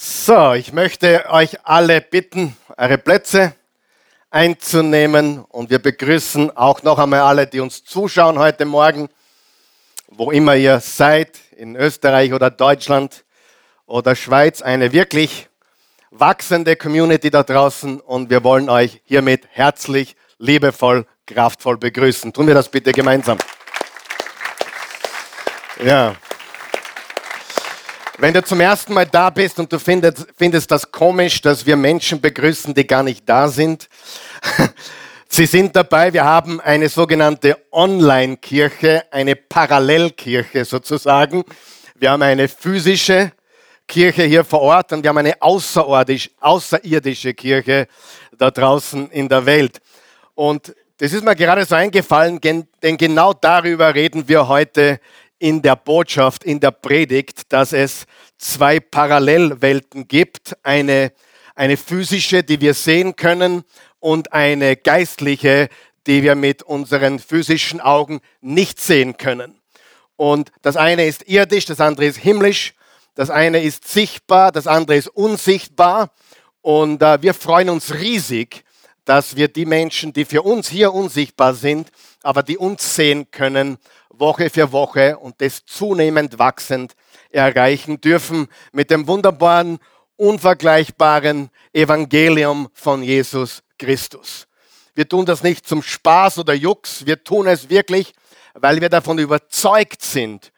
So, ich möchte euch alle bitten, eure Plätze einzunehmen und wir begrüßen auch noch einmal alle, die uns zuschauen heute Morgen, wo immer ihr seid, in Österreich oder Deutschland oder Schweiz, eine wirklich wachsende Community da draußen und wir wollen euch hiermit herzlich, liebevoll, kraftvoll begrüßen. Tun wir das bitte gemeinsam. Ja. Wenn du zum ersten Mal da bist und du findest, findest das komisch, dass wir Menschen begrüßen, die gar nicht da sind, Sie sind dabei, wir haben eine sogenannte Online-Kirche, eine Parallelkirche sozusagen. Wir haben eine physische Kirche hier vor Ort und wir haben eine außerirdische Kirche da draußen in der Welt. Und das ist mir gerade so eingefallen, denn genau darüber reden wir heute in der Botschaft, in der Predigt, dass es zwei Parallelwelten gibt. Eine, eine physische, die wir sehen können, und eine geistliche, die wir mit unseren physischen Augen nicht sehen können. Und das eine ist irdisch, das andere ist himmlisch, das eine ist sichtbar, das andere ist unsichtbar. Und äh, wir freuen uns riesig, dass wir die Menschen, die für uns hier unsichtbar sind, aber die uns sehen können, Woche für Woche und das zunehmend wachsend erreichen dürfen mit dem wunderbaren, unvergleichbaren Evangelium von Jesus Christus. Wir tun das nicht zum Spaß oder Jux, wir tun es wirklich, weil wir davon überzeugt sind,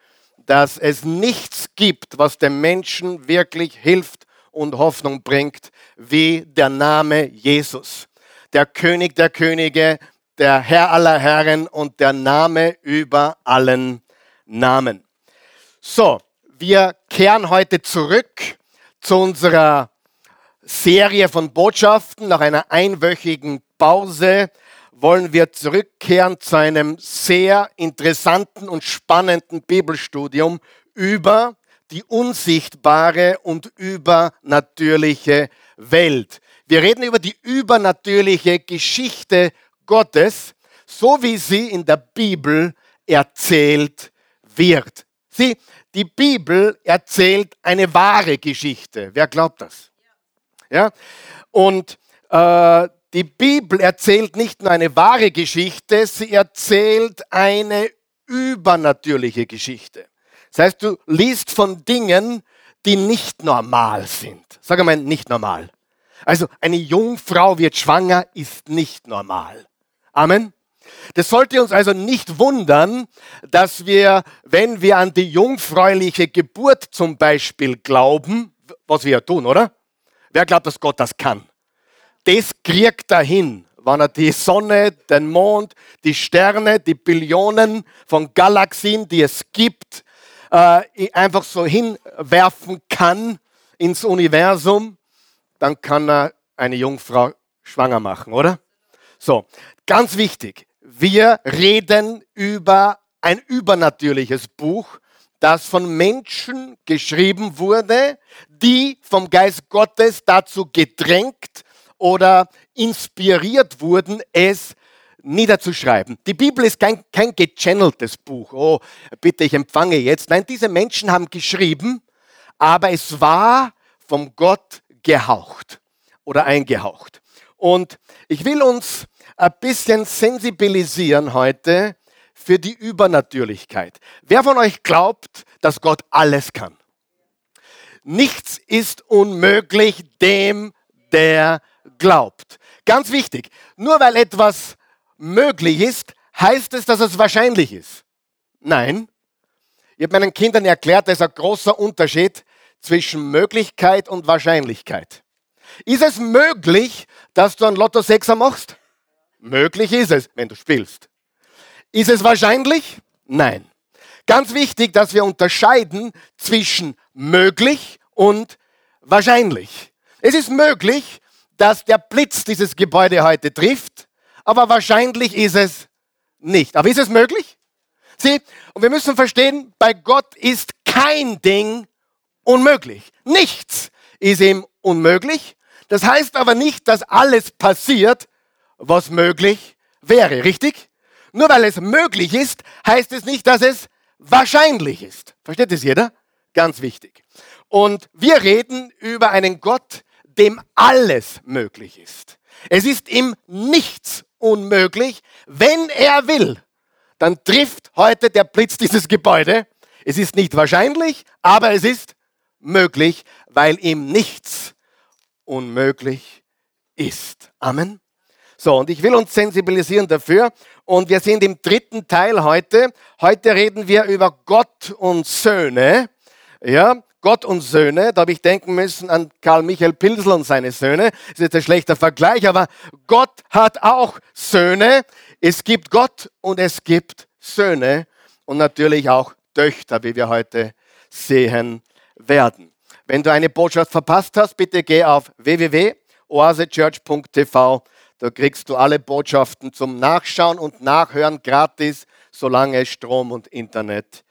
dass es nichts gibt, was dem Menschen wirklich hilft und Hoffnung bringt, wie der Name Jesus. Der König der Könige, der Herr aller Herren und der Name über allen Namen. So, wir kehren heute zurück zu unserer Serie von Botschaften. Nach einer einwöchigen Pause wollen wir zurückkehren zu einem sehr interessanten und spannenden Bibelstudium über die unsichtbare und übernatürliche Welt. Wir reden über die übernatürliche Geschichte Gottes, so wie sie in der Bibel erzählt wird. Sie, die Bibel erzählt eine wahre Geschichte. Wer glaubt das? Ja? Und äh, die Bibel erzählt nicht nur eine wahre Geschichte, sie erzählt eine übernatürliche Geschichte. Das heißt, du liest von Dingen, die nicht normal sind. Sag einmal, nicht normal. Also eine Jungfrau wird schwanger, ist nicht normal. Amen. Das sollte uns also nicht wundern, dass wir, wenn wir an die jungfräuliche Geburt zum Beispiel glauben, was wir ja tun, oder? Wer glaubt, dass Gott das kann? Das kriegt er hin, wenn er die Sonne, den Mond, die Sterne, die Billionen von Galaxien, die es gibt, äh, einfach so hinwerfen kann ins Universum, dann kann er eine Jungfrau schwanger machen, oder? So, ganz wichtig, wir reden über ein übernatürliches Buch, das von Menschen geschrieben wurde, die vom Geist Gottes dazu gedrängt oder inspiriert wurden, es niederzuschreiben. Die Bibel ist kein, kein gechanneltes Buch. Oh, bitte, ich empfange jetzt. Nein, diese Menschen haben geschrieben, aber es war vom Gott gehaucht oder eingehaucht. Und ich will uns ein bisschen sensibilisieren heute für die Übernatürlichkeit. Wer von euch glaubt, dass Gott alles kann? Nichts ist unmöglich dem, der glaubt. Ganz wichtig, nur weil etwas möglich ist, heißt es, dass es wahrscheinlich ist. Nein. Ich habe meinen Kindern erklärt, da ist ein großer Unterschied zwischen Möglichkeit und Wahrscheinlichkeit. Ist es möglich, dass du ein Lotto 6 machst? Möglich ist es, wenn du spielst. Ist es wahrscheinlich? Nein. Ganz wichtig, dass wir unterscheiden zwischen möglich und wahrscheinlich. Es ist möglich, dass der Blitz dieses Gebäude heute trifft, aber wahrscheinlich ist es nicht. Aber ist es möglich? Sieh, und wir müssen verstehen, bei Gott ist kein Ding unmöglich. Nichts ist ihm unmöglich. Das heißt aber nicht, dass alles passiert, was möglich wäre, richtig? Nur weil es möglich ist, heißt es nicht, dass es wahrscheinlich ist. Versteht es jeder? Ganz wichtig. Und wir reden über einen Gott, dem alles möglich ist. Es ist ihm nichts unmöglich, wenn er will. Dann trifft heute der Blitz dieses Gebäude. Es ist nicht wahrscheinlich, aber es ist möglich, weil ihm nichts unmöglich ist. Amen. So, und ich will uns sensibilisieren dafür. Und wir sind im dritten Teil heute. Heute reden wir über Gott und Söhne. Ja, Gott und Söhne. Da habe ich denken müssen an Karl Michael Pilsel und seine Söhne. Das ist jetzt ein schlechter Vergleich, aber Gott hat auch Söhne. Es gibt Gott und es gibt Söhne und natürlich auch Töchter, wie wir heute sehen werden. Wenn du eine Botschaft verpasst hast, bitte geh auf www.oasechurch.tv. Da kriegst du alle Botschaften zum Nachschauen und Nachhören gratis, solange es Strom und Internet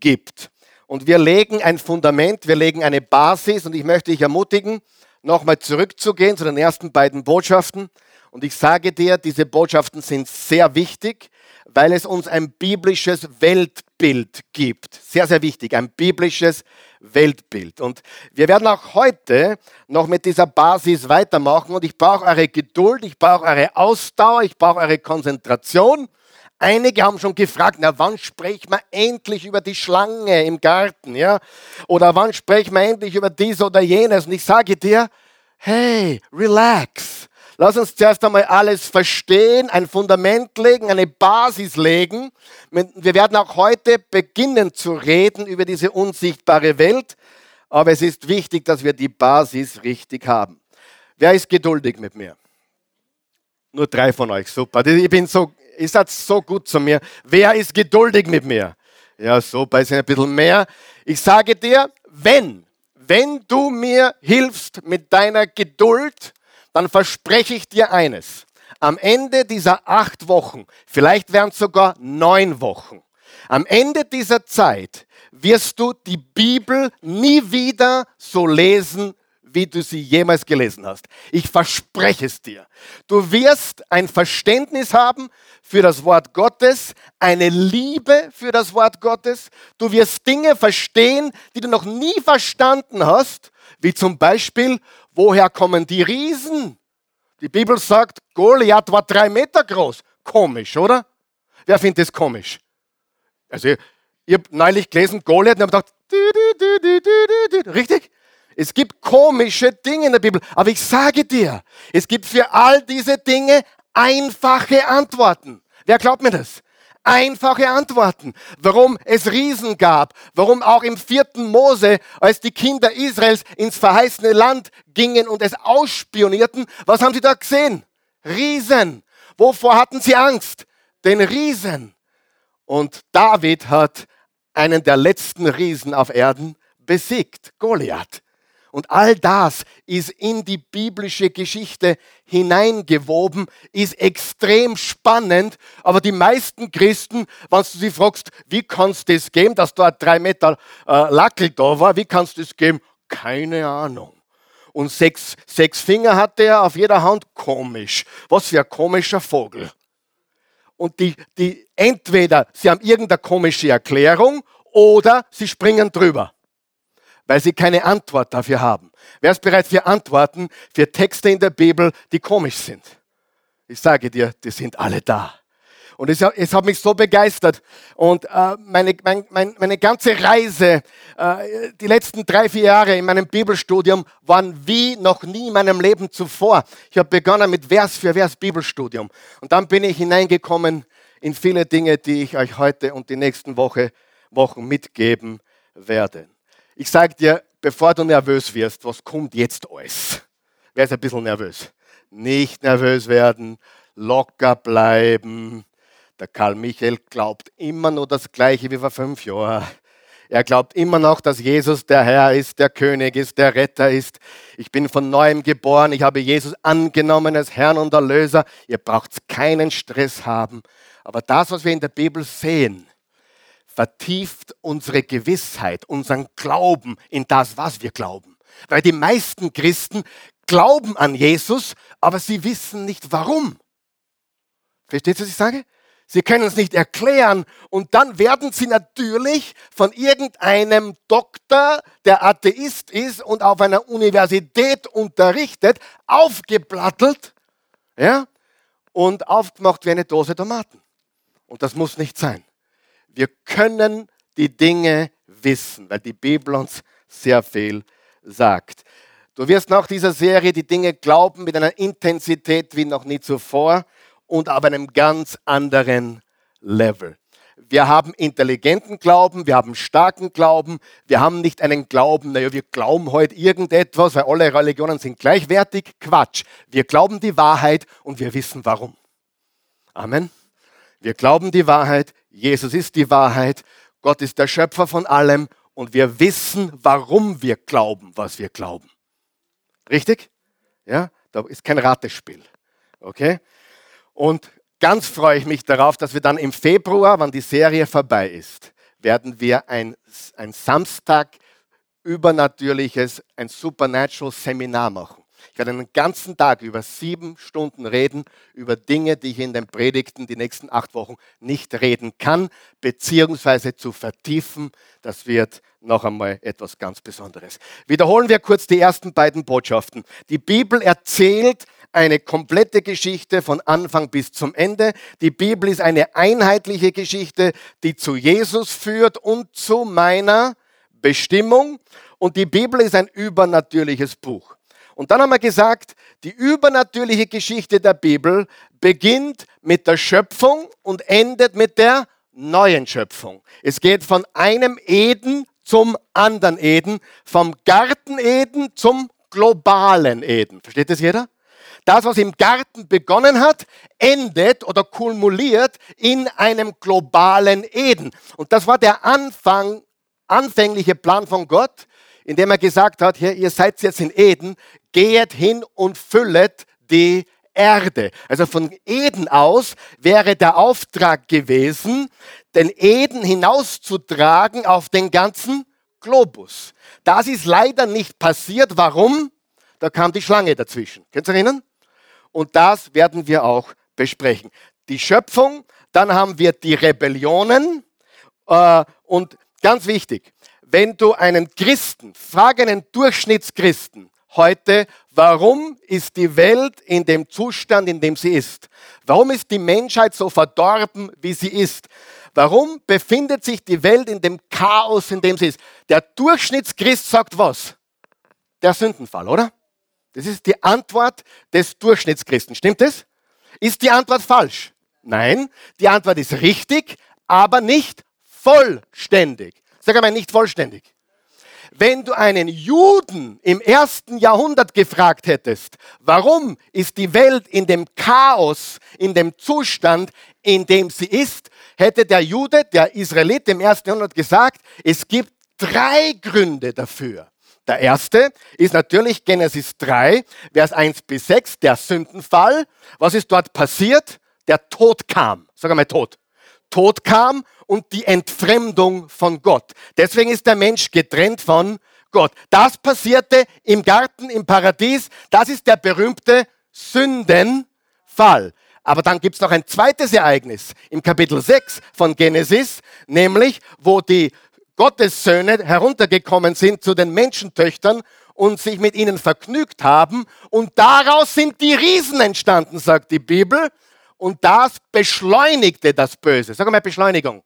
gibt. Und wir legen ein Fundament, wir legen eine Basis und ich möchte dich ermutigen, nochmal zurückzugehen zu den ersten beiden Botschaften. Und ich sage dir, diese Botschaften sind sehr wichtig, weil es uns ein biblisches Weltbild gibt. Sehr, sehr wichtig, ein biblisches Weltbild. Und wir werden auch heute noch mit dieser Basis weitermachen. Und ich brauche eure Geduld, ich brauche eure Ausdauer, ich brauche eure Konzentration. Einige haben schon gefragt, na wann sprechen wir endlich über die Schlange im Garten, ja? Oder wann sprechen wir endlich über dies oder jenes? Und ich sage dir, hey, relax. Lass uns zuerst einmal alles verstehen, ein Fundament legen, eine Basis legen. Wir werden auch heute beginnen zu reden über diese unsichtbare Welt, aber es ist wichtig, dass wir die Basis richtig haben. Wer ist geduldig mit mir? Nur drei von euch, super. Ich bin so, ihr seid so gut zu mir. Wer ist geduldig mit mir? Ja, super, ist ein bisschen mehr. Ich sage dir, wenn, wenn du mir hilfst mit deiner Geduld, dann verspreche ich dir eines. Am Ende dieser acht Wochen, vielleicht wären es sogar neun Wochen, am Ende dieser Zeit wirst du die Bibel nie wieder so lesen, wie du sie jemals gelesen hast. Ich verspreche es dir. Du wirst ein Verständnis haben für das Wort Gottes, eine Liebe für das Wort Gottes. Du wirst Dinge verstehen, die du noch nie verstanden hast, wie zum Beispiel, woher kommen die Riesen? Die Bibel sagt, Goliath war drei Meter groß. Komisch, oder? Wer findet das komisch? Also, ich habe neulich gelesen, Goliath, und habe gedacht, richtig? Es gibt komische Dinge in der Bibel, aber ich sage dir, es gibt für all diese Dinge einfache Antworten. Wer glaubt mir das? Einfache Antworten. Warum es Riesen gab, warum auch im vierten Mose, als die Kinder Israels ins verheißene Land gingen und es ausspionierten, was haben sie da gesehen? Riesen. Wovor hatten sie Angst? Den Riesen. Und David hat einen der letzten Riesen auf Erden besiegt, Goliath. Und all das ist in die biblische Geschichte hineingewoben, ist extrem spannend. Aber die meisten Christen, wenn du sie fragst, wie kannst du das geben, dass da drei Meter äh, Lackel da war, wie kannst du das geben? Keine Ahnung. Und sechs, sechs Finger hatte er auf jeder Hand. Komisch. Was für ein komischer Vogel. Und die, die entweder sie haben irgendeine komische Erklärung oder sie springen drüber weil sie keine Antwort dafür haben. Wer ist bereit für Antworten für Texte in der Bibel, die komisch sind? Ich sage dir, die sind alle da. Und es, es hat mich so begeistert. Und äh, meine, mein, mein, meine ganze Reise, äh, die letzten drei, vier Jahre in meinem Bibelstudium waren wie noch nie in meinem Leben zuvor. Ich habe begonnen mit Vers für Vers Bibelstudium. Und dann bin ich hineingekommen in viele Dinge, die ich euch heute und die nächsten Woche, Wochen mitgeben werde. Ich sage dir, bevor du nervös wirst, was kommt jetzt alles? Wer ist ein bisschen nervös? Nicht nervös werden, locker bleiben. Der Karl Michael glaubt immer nur das Gleiche wie vor fünf Jahren. Er glaubt immer noch, dass Jesus der Herr ist, der König ist, der Retter ist. Ich bin von neuem geboren. Ich habe Jesus angenommen als Herrn und Erlöser. Ihr braucht keinen Stress haben. Aber das, was wir in der Bibel sehen, vertieft unsere Gewissheit, unseren Glauben in das, was wir glauben. Weil die meisten Christen glauben an Jesus, aber sie wissen nicht warum. Versteht ihr, was ich sage? Sie können es nicht erklären. Und dann werden sie natürlich von irgendeinem Doktor, der Atheist ist und auf einer Universität unterrichtet, aufgeplattelt ja, und aufgemacht wie eine Dose Tomaten. Und das muss nicht sein. Wir können die Dinge wissen, weil die Bibel uns sehr viel sagt. Du wirst nach dieser Serie die Dinge glauben mit einer Intensität wie noch nie zuvor und auf einem ganz anderen Level. Wir haben intelligenten Glauben, wir haben starken Glauben, wir haben nicht einen Glauben, naja, wir glauben heute irgendetwas, weil alle Religionen sind gleichwertig. Quatsch. Wir glauben die Wahrheit und wir wissen warum. Amen. Wir glauben die Wahrheit, Jesus ist die Wahrheit, Gott ist der Schöpfer von allem und wir wissen, warum wir glauben, was wir glauben. Richtig? Ja, da ist kein Ratespiel. Okay? Und ganz freue ich mich darauf, dass wir dann im Februar, wann die Serie vorbei ist, werden wir ein, ein Samstag übernatürliches, ein Supernatural Seminar machen. Ich werde einen ganzen Tag über sieben Stunden reden, über Dinge, die ich in den Predigten die nächsten acht Wochen nicht reden kann, beziehungsweise zu vertiefen. Das wird noch einmal etwas ganz Besonderes. Wiederholen wir kurz die ersten beiden Botschaften. Die Bibel erzählt eine komplette Geschichte von Anfang bis zum Ende. Die Bibel ist eine einheitliche Geschichte, die zu Jesus führt und zu meiner Bestimmung. Und die Bibel ist ein übernatürliches Buch. Und dann haben wir gesagt, die übernatürliche Geschichte der Bibel beginnt mit der Schöpfung und endet mit der neuen Schöpfung. Es geht von einem Eden zum anderen Eden, vom Garten Eden zum globalen Eden. Versteht das jeder? Das, was im Garten begonnen hat, endet oder kumuliert in einem globalen Eden. Und das war der Anfang, anfängliche Plan von Gott, indem er gesagt hat, hier, ihr seid jetzt in Eden, geht hin und füllet die Erde. Also von Eden aus wäre der Auftrag gewesen, den Eden hinauszutragen auf den ganzen Globus. Das ist leider nicht passiert. Warum? Da kam die Schlange dazwischen. Könnt ihr erinnern? Und das werden wir auch besprechen. Die Schöpfung, dann haben wir die Rebellionen äh, und ganz wichtig, wenn du einen Christen, frage einen Durchschnittschristen heute, warum ist die Welt in dem Zustand, in dem sie ist? Warum ist die Menschheit so verdorben, wie sie ist? Warum befindet sich die Welt in dem Chaos, in dem sie ist? Der Durchschnittschrist sagt was? Der Sündenfall, oder? Das ist die Antwort des Durchschnittschristen. Stimmt es? Ist die Antwort falsch? Nein, die Antwort ist richtig, aber nicht vollständig. Sag einmal nicht vollständig. Wenn du einen Juden im ersten Jahrhundert gefragt hättest, warum ist die Welt in dem Chaos, in dem Zustand, in dem sie ist, hätte der Jude, der Israelit im ersten Jahrhundert gesagt, es gibt drei Gründe dafür. Der erste ist natürlich Genesis 3, Vers 1 bis 6, der Sündenfall. Was ist dort passiert? Der Tod kam. Sag einmal Tod. Tod kam und die Entfremdung von Gott. Deswegen ist der Mensch getrennt von Gott. Das passierte im Garten, im Paradies. Das ist der berühmte Sündenfall. Aber dann gibt es noch ein zweites Ereignis im Kapitel 6 von Genesis, nämlich wo die Gottessöhne heruntergekommen sind zu den Menschentöchtern und sich mit ihnen vergnügt haben. Und daraus sind die Riesen entstanden, sagt die Bibel und das beschleunigte das Böse. Sag mal Beschleunigung.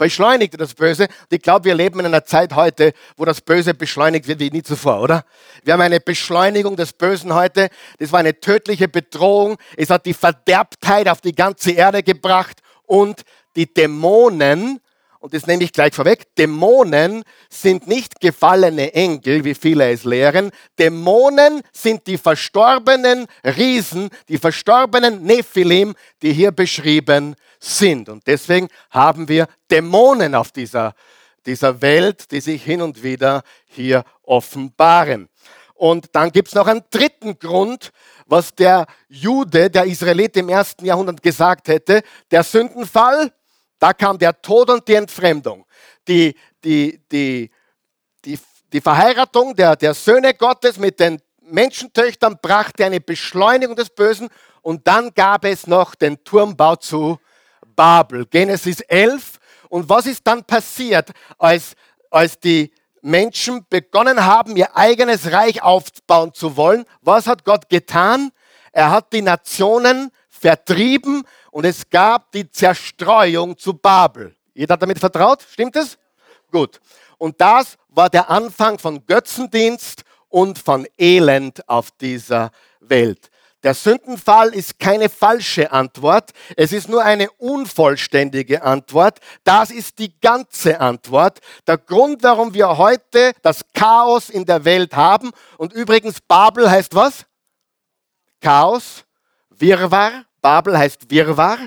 Beschleunigte das Böse. Und ich glaube, wir leben in einer Zeit heute, wo das Böse beschleunigt wird wie nie zuvor, oder? Wir haben eine Beschleunigung des Bösen heute. Das war eine tödliche Bedrohung. Es hat die Verderbtheit auf die ganze Erde gebracht und die Dämonen und das nehme ich gleich vorweg, Dämonen sind nicht gefallene Engel, wie viele es lehren. Dämonen sind die verstorbenen Riesen, die verstorbenen Nephilim, die hier beschrieben sind. Und deswegen haben wir Dämonen auf dieser, dieser Welt, die sich hin und wieder hier offenbaren. Und dann gibt es noch einen dritten Grund, was der Jude, der Israelit im ersten Jahrhundert gesagt hätte. Der Sündenfall da kam der Tod und die Entfremdung. Die, die, die, die, die Verheiratung der, der Söhne Gottes mit den Menschentöchtern brachte eine Beschleunigung des Bösen und dann gab es noch den Turmbau zu Babel. Genesis 11. Und was ist dann passiert, als, als die Menschen begonnen haben, ihr eigenes Reich aufbauen zu wollen? Was hat Gott getan? Er hat die Nationen vertrieben und es gab die Zerstreuung zu Babel. Jeder hat damit vertraut? Stimmt es? Gut. Und das war der Anfang von Götzendienst und von Elend auf dieser Welt. Der Sündenfall ist keine falsche Antwort, es ist nur eine unvollständige Antwort. Das ist die ganze Antwort. Der Grund, warum wir heute das Chaos in der Welt haben. Und übrigens, Babel heißt was? Chaos, Wirrwarr. Babel heißt Wirrwarr.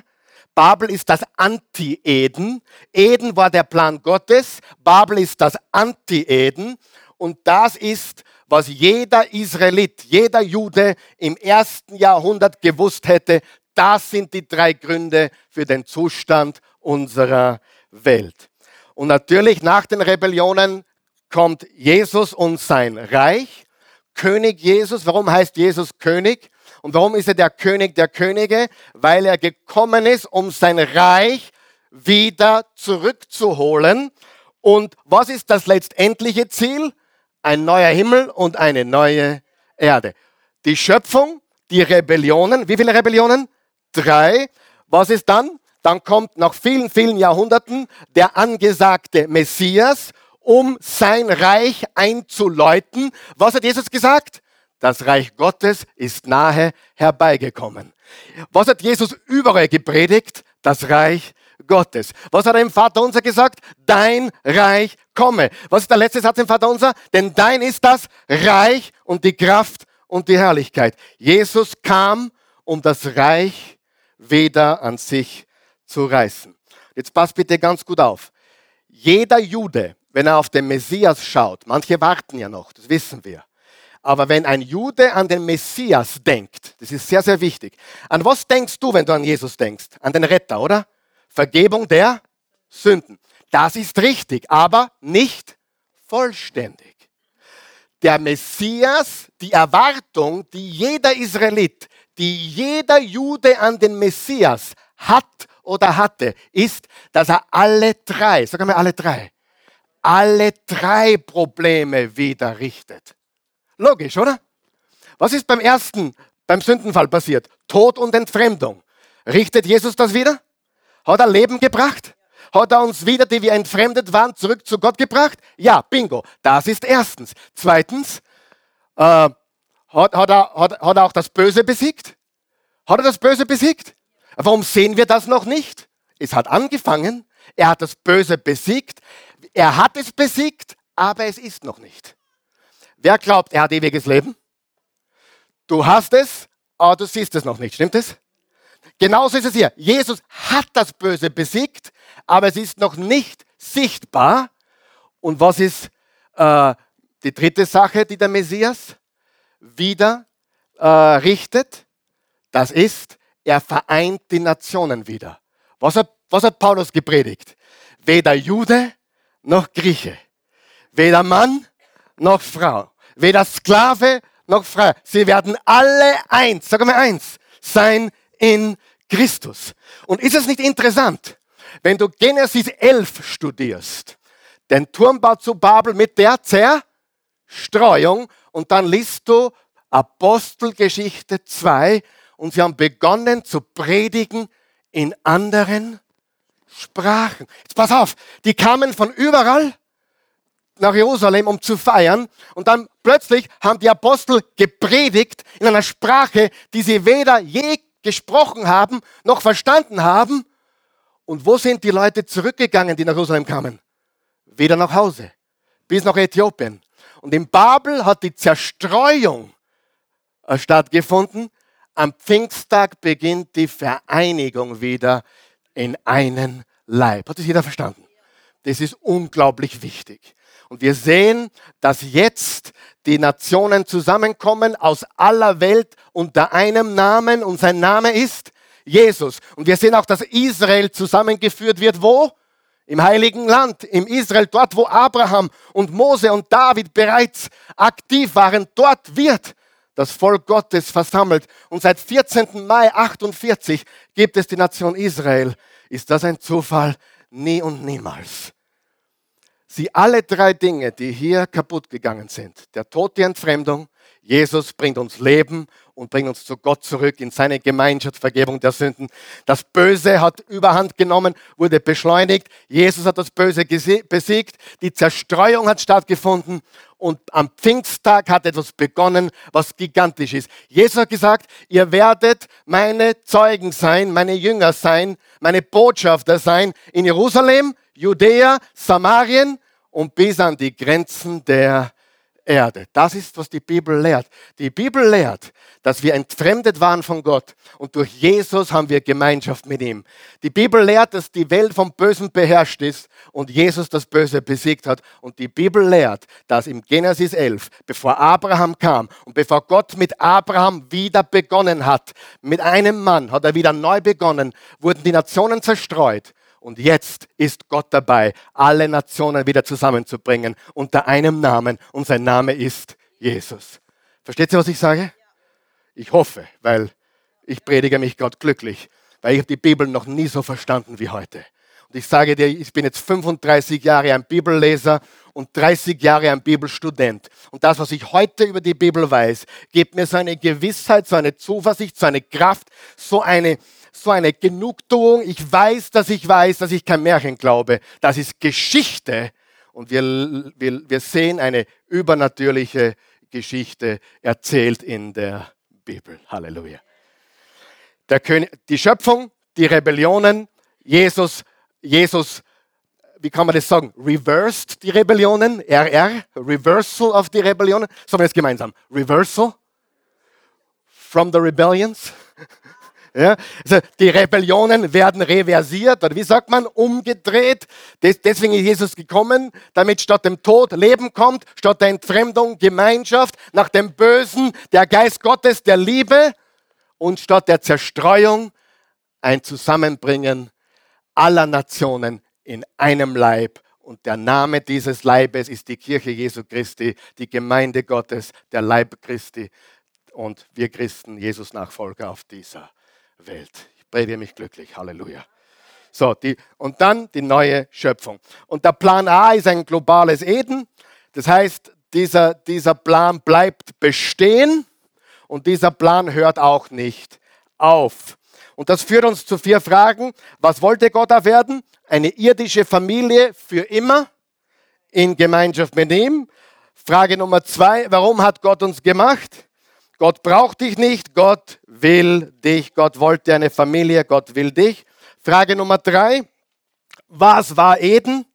Babel ist das Anti-Eden. Eden war der Plan Gottes. Babel ist das Anti-Eden. Und das ist was jeder Israelit, jeder Jude im ersten Jahrhundert gewusst hätte, das sind die drei Gründe für den Zustand unserer Welt. Und natürlich nach den Rebellionen kommt Jesus und sein Reich. König Jesus, warum heißt Jesus König? Und warum ist er der König der Könige? Weil er gekommen ist, um sein Reich wieder zurückzuholen. Und was ist das letztendliche Ziel? ein neuer Himmel und eine neue Erde. Die Schöpfung, die Rebellionen, wie viele Rebellionen? Drei. Was ist dann? Dann kommt nach vielen, vielen Jahrhunderten der angesagte Messias, um sein Reich einzuläuten. Was hat Jesus gesagt? Das Reich Gottes ist nahe herbeigekommen. Was hat Jesus überall gepredigt? Das Reich Gottes. Was hat er im Vater unser gesagt? Dein Reich komme. Was ist der letzte Satz im Vater unser? Denn dein ist das Reich und die Kraft und die Herrlichkeit. Jesus kam, um das Reich wieder an sich zu reißen. Jetzt passt bitte ganz gut auf. Jeder Jude, wenn er auf den Messias schaut, manche warten ja noch, das wissen wir. Aber wenn ein Jude an den Messias denkt, das ist sehr, sehr wichtig. An was denkst du, wenn du an Jesus denkst? An den Retter, oder? Vergebung der Sünden. Das ist richtig, aber nicht vollständig. Der Messias, die Erwartung, die jeder Israelit, die jeder Jude an den Messias hat oder hatte, ist, dass er alle drei, sagen wir alle drei, alle drei Probleme wieder richtet. Logisch, oder? Was ist beim ersten, beim Sündenfall passiert? Tod und Entfremdung. Richtet Jesus das wieder? Hat er Leben gebracht? Hat er uns wieder, die wir entfremdet waren, zurück zu Gott gebracht? Ja, bingo. Das ist erstens. Zweitens, äh, hat, hat, er, hat, hat er auch das Böse besiegt? Hat er das Böse besiegt? Warum sehen wir das noch nicht? Es hat angefangen. Er hat das Böse besiegt. Er hat es besiegt, aber es ist noch nicht. Wer glaubt, er hat ewiges Leben? Du hast es, aber du siehst es noch nicht. Stimmt es? Genauso ist es hier. Jesus hat das Böse besiegt, aber es ist noch nicht sichtbar. Und was ist äh, die dritte Sache, die der Messias wieder äh, richtet? Das ist, er vereint die Nationen wieder. Was hat, was hat Paulus gepredigt? Weder Jude noch Grieche, weder Mann noch Frau, weder Sklave noch Frau. Sie werden alle eins, sag mal eins, sein in Christus. Und ist es nicht interessant, wenn du Genesis 11 studierst, den Turmbau zu Babel mit der Zerstreuung und dann liest du Apostelgeschichte 2 und sie haben begonnen zu predigen in anderen Sprachen. Jetzt pass auf, die kamen von überall nach Jerusalem, um zu feiern. Und dann plötzlich haben die Apostel gepredigt in einer Sprache, die sie weder je gesprochen haben, noch verstanden haben. Und wo sind die Leute zurückgegangen, die nach Jerusalem kamen? Wieder nach Hause, bis nach Äthiopien. Und in Babel hat die Zerstreuung stattgefunden. Am Pfingsttag beginnt die Vereinigung wieder in einen Leib. Hat das jeder verstanden? Das ist unglaublich wichtig. Und wir sehen, dass jetzt die Nationen zusammenkommen aus aller Welt unter einem Namen und sein Name ist Jesus. Und wir sehen auch, dass Israel zusammengeführt wird. Wo? Im heiligen Land, im Israel, dort wo Abraham und Mose und David bereits aktiv waren. Dort wird das Volk Gottes versammelt. Und seit 14. Mai 48 gibt es die Nation Israel Ist das ein Zufall? Nie und niemals. Sie alle drei Dinge, die hier kaputt gegangen sind, der Tod, die Entfremdung, Jesus bringt uns Leben und bringt uns zu Gott zurück in seine Gemeinschaft, Vergebung der Sünden. Das Böse hat Überhand genommen, wurde beschleunigt. Jesus hat das Böse besiegt. Die Zerstreuung hat stattgefunden und am Pfingsttag hat etwas begonnen, was gigantisch ist. Jesus hat gesagt, ihr werdet meine Zeugen sein, meine Jünger sein, meine Botschafter sein in Jerusalem, Judäa, Samarien und bis an die Grenzen der Erde. Das ist, was die Bibel lehrt. Die Bibel lehrt, dass wir entfremdet waren von Gott und durch Jesus haben wir Gemeinschaft mit ihm. Die Bibel lehrt, dass die Welt vom Bösen beherrscht ist und Jesus das Böse besiegt hat. Und die Bibel lehrt, dass im Genesis 11, bevor Abraham kam und bevor Gott mit Abraham wieder begonnen hat, mit einem Mann hat er wieder neu begonnen, wurden die Nationen zerstreut. Und jetzt ist Gott dabei, alle Nationen wieder zusammenzubringen unter einem Namen. Und sein Name ist Jesus. Versteht ihr, was ich sage? Ich hoffe, weil ich predige mich Gott glücklich, weil ich habe die Bibel noch nie so verstanden wie heute. Und ich sage dir, ich bin jetzt 35 Jahre ein Bibelleser und 30 Jahre ein Bibelstudent. Und das, was ich heute über die Bibel weiß, gibt mir so eine Gewissheit, so eine Zuversicht, so eine Kraft, so eine, so eine Genugtuung. Ich weiß, dass ich weiß, dass ich kein Märchen glaube. Das ist Geschichte. Und wir, wir, wir sehen eine übernatürliche Geschichte erzählt in der Bibel. Halleluja. Der König, die Schöpfung, die Rebellionen, Jesus, Jesus, wie kann man das sagen? Reversed die Rebellionen, RR, Reversal of die Rebellionen. Sagen wir jetzt gemeinsam. Reversal from the rebellions. Ja? Also die Rebellionen werden reversiert oder wie sagt man, umgedreht. deswegen ist Jesus gekommen, damit statt dem Tod Leben kommt, statt der Entfremdung Gemeinschaft, nach dem Bösen der Geist Gottes der Liebe und statt der Zerstreuung ein Zusammenbringen aller Nationen in einem Leib. Und der Name dieses Leibes ist die Kirche Jesu Christi, die Gemeinde Gottes, der Leib Christi und wir Christen, Jesus Nachfolger auf dieser Welt. Ich predige mich glücklich. Halleluja. So, die, und dann die neue Schöpfung. Und der Plan A ist ein globales Eden. Das heißt, dieser, dieser Plan bleibt bestehen und dieser Plan hört auch nicht auf. Und das führt uns zu vier Fragen. Was wollte Gott da werden? Eine irdische Familie für immer in Gemeinschaft mit ihm. Frage Nummer zwei, warum hat Gott uns gemacht? Gott braucht dich nicht, Gott will dich. Gott wollte eine Familie, Gott will dich. Frage Nummer drei. Was war Eden?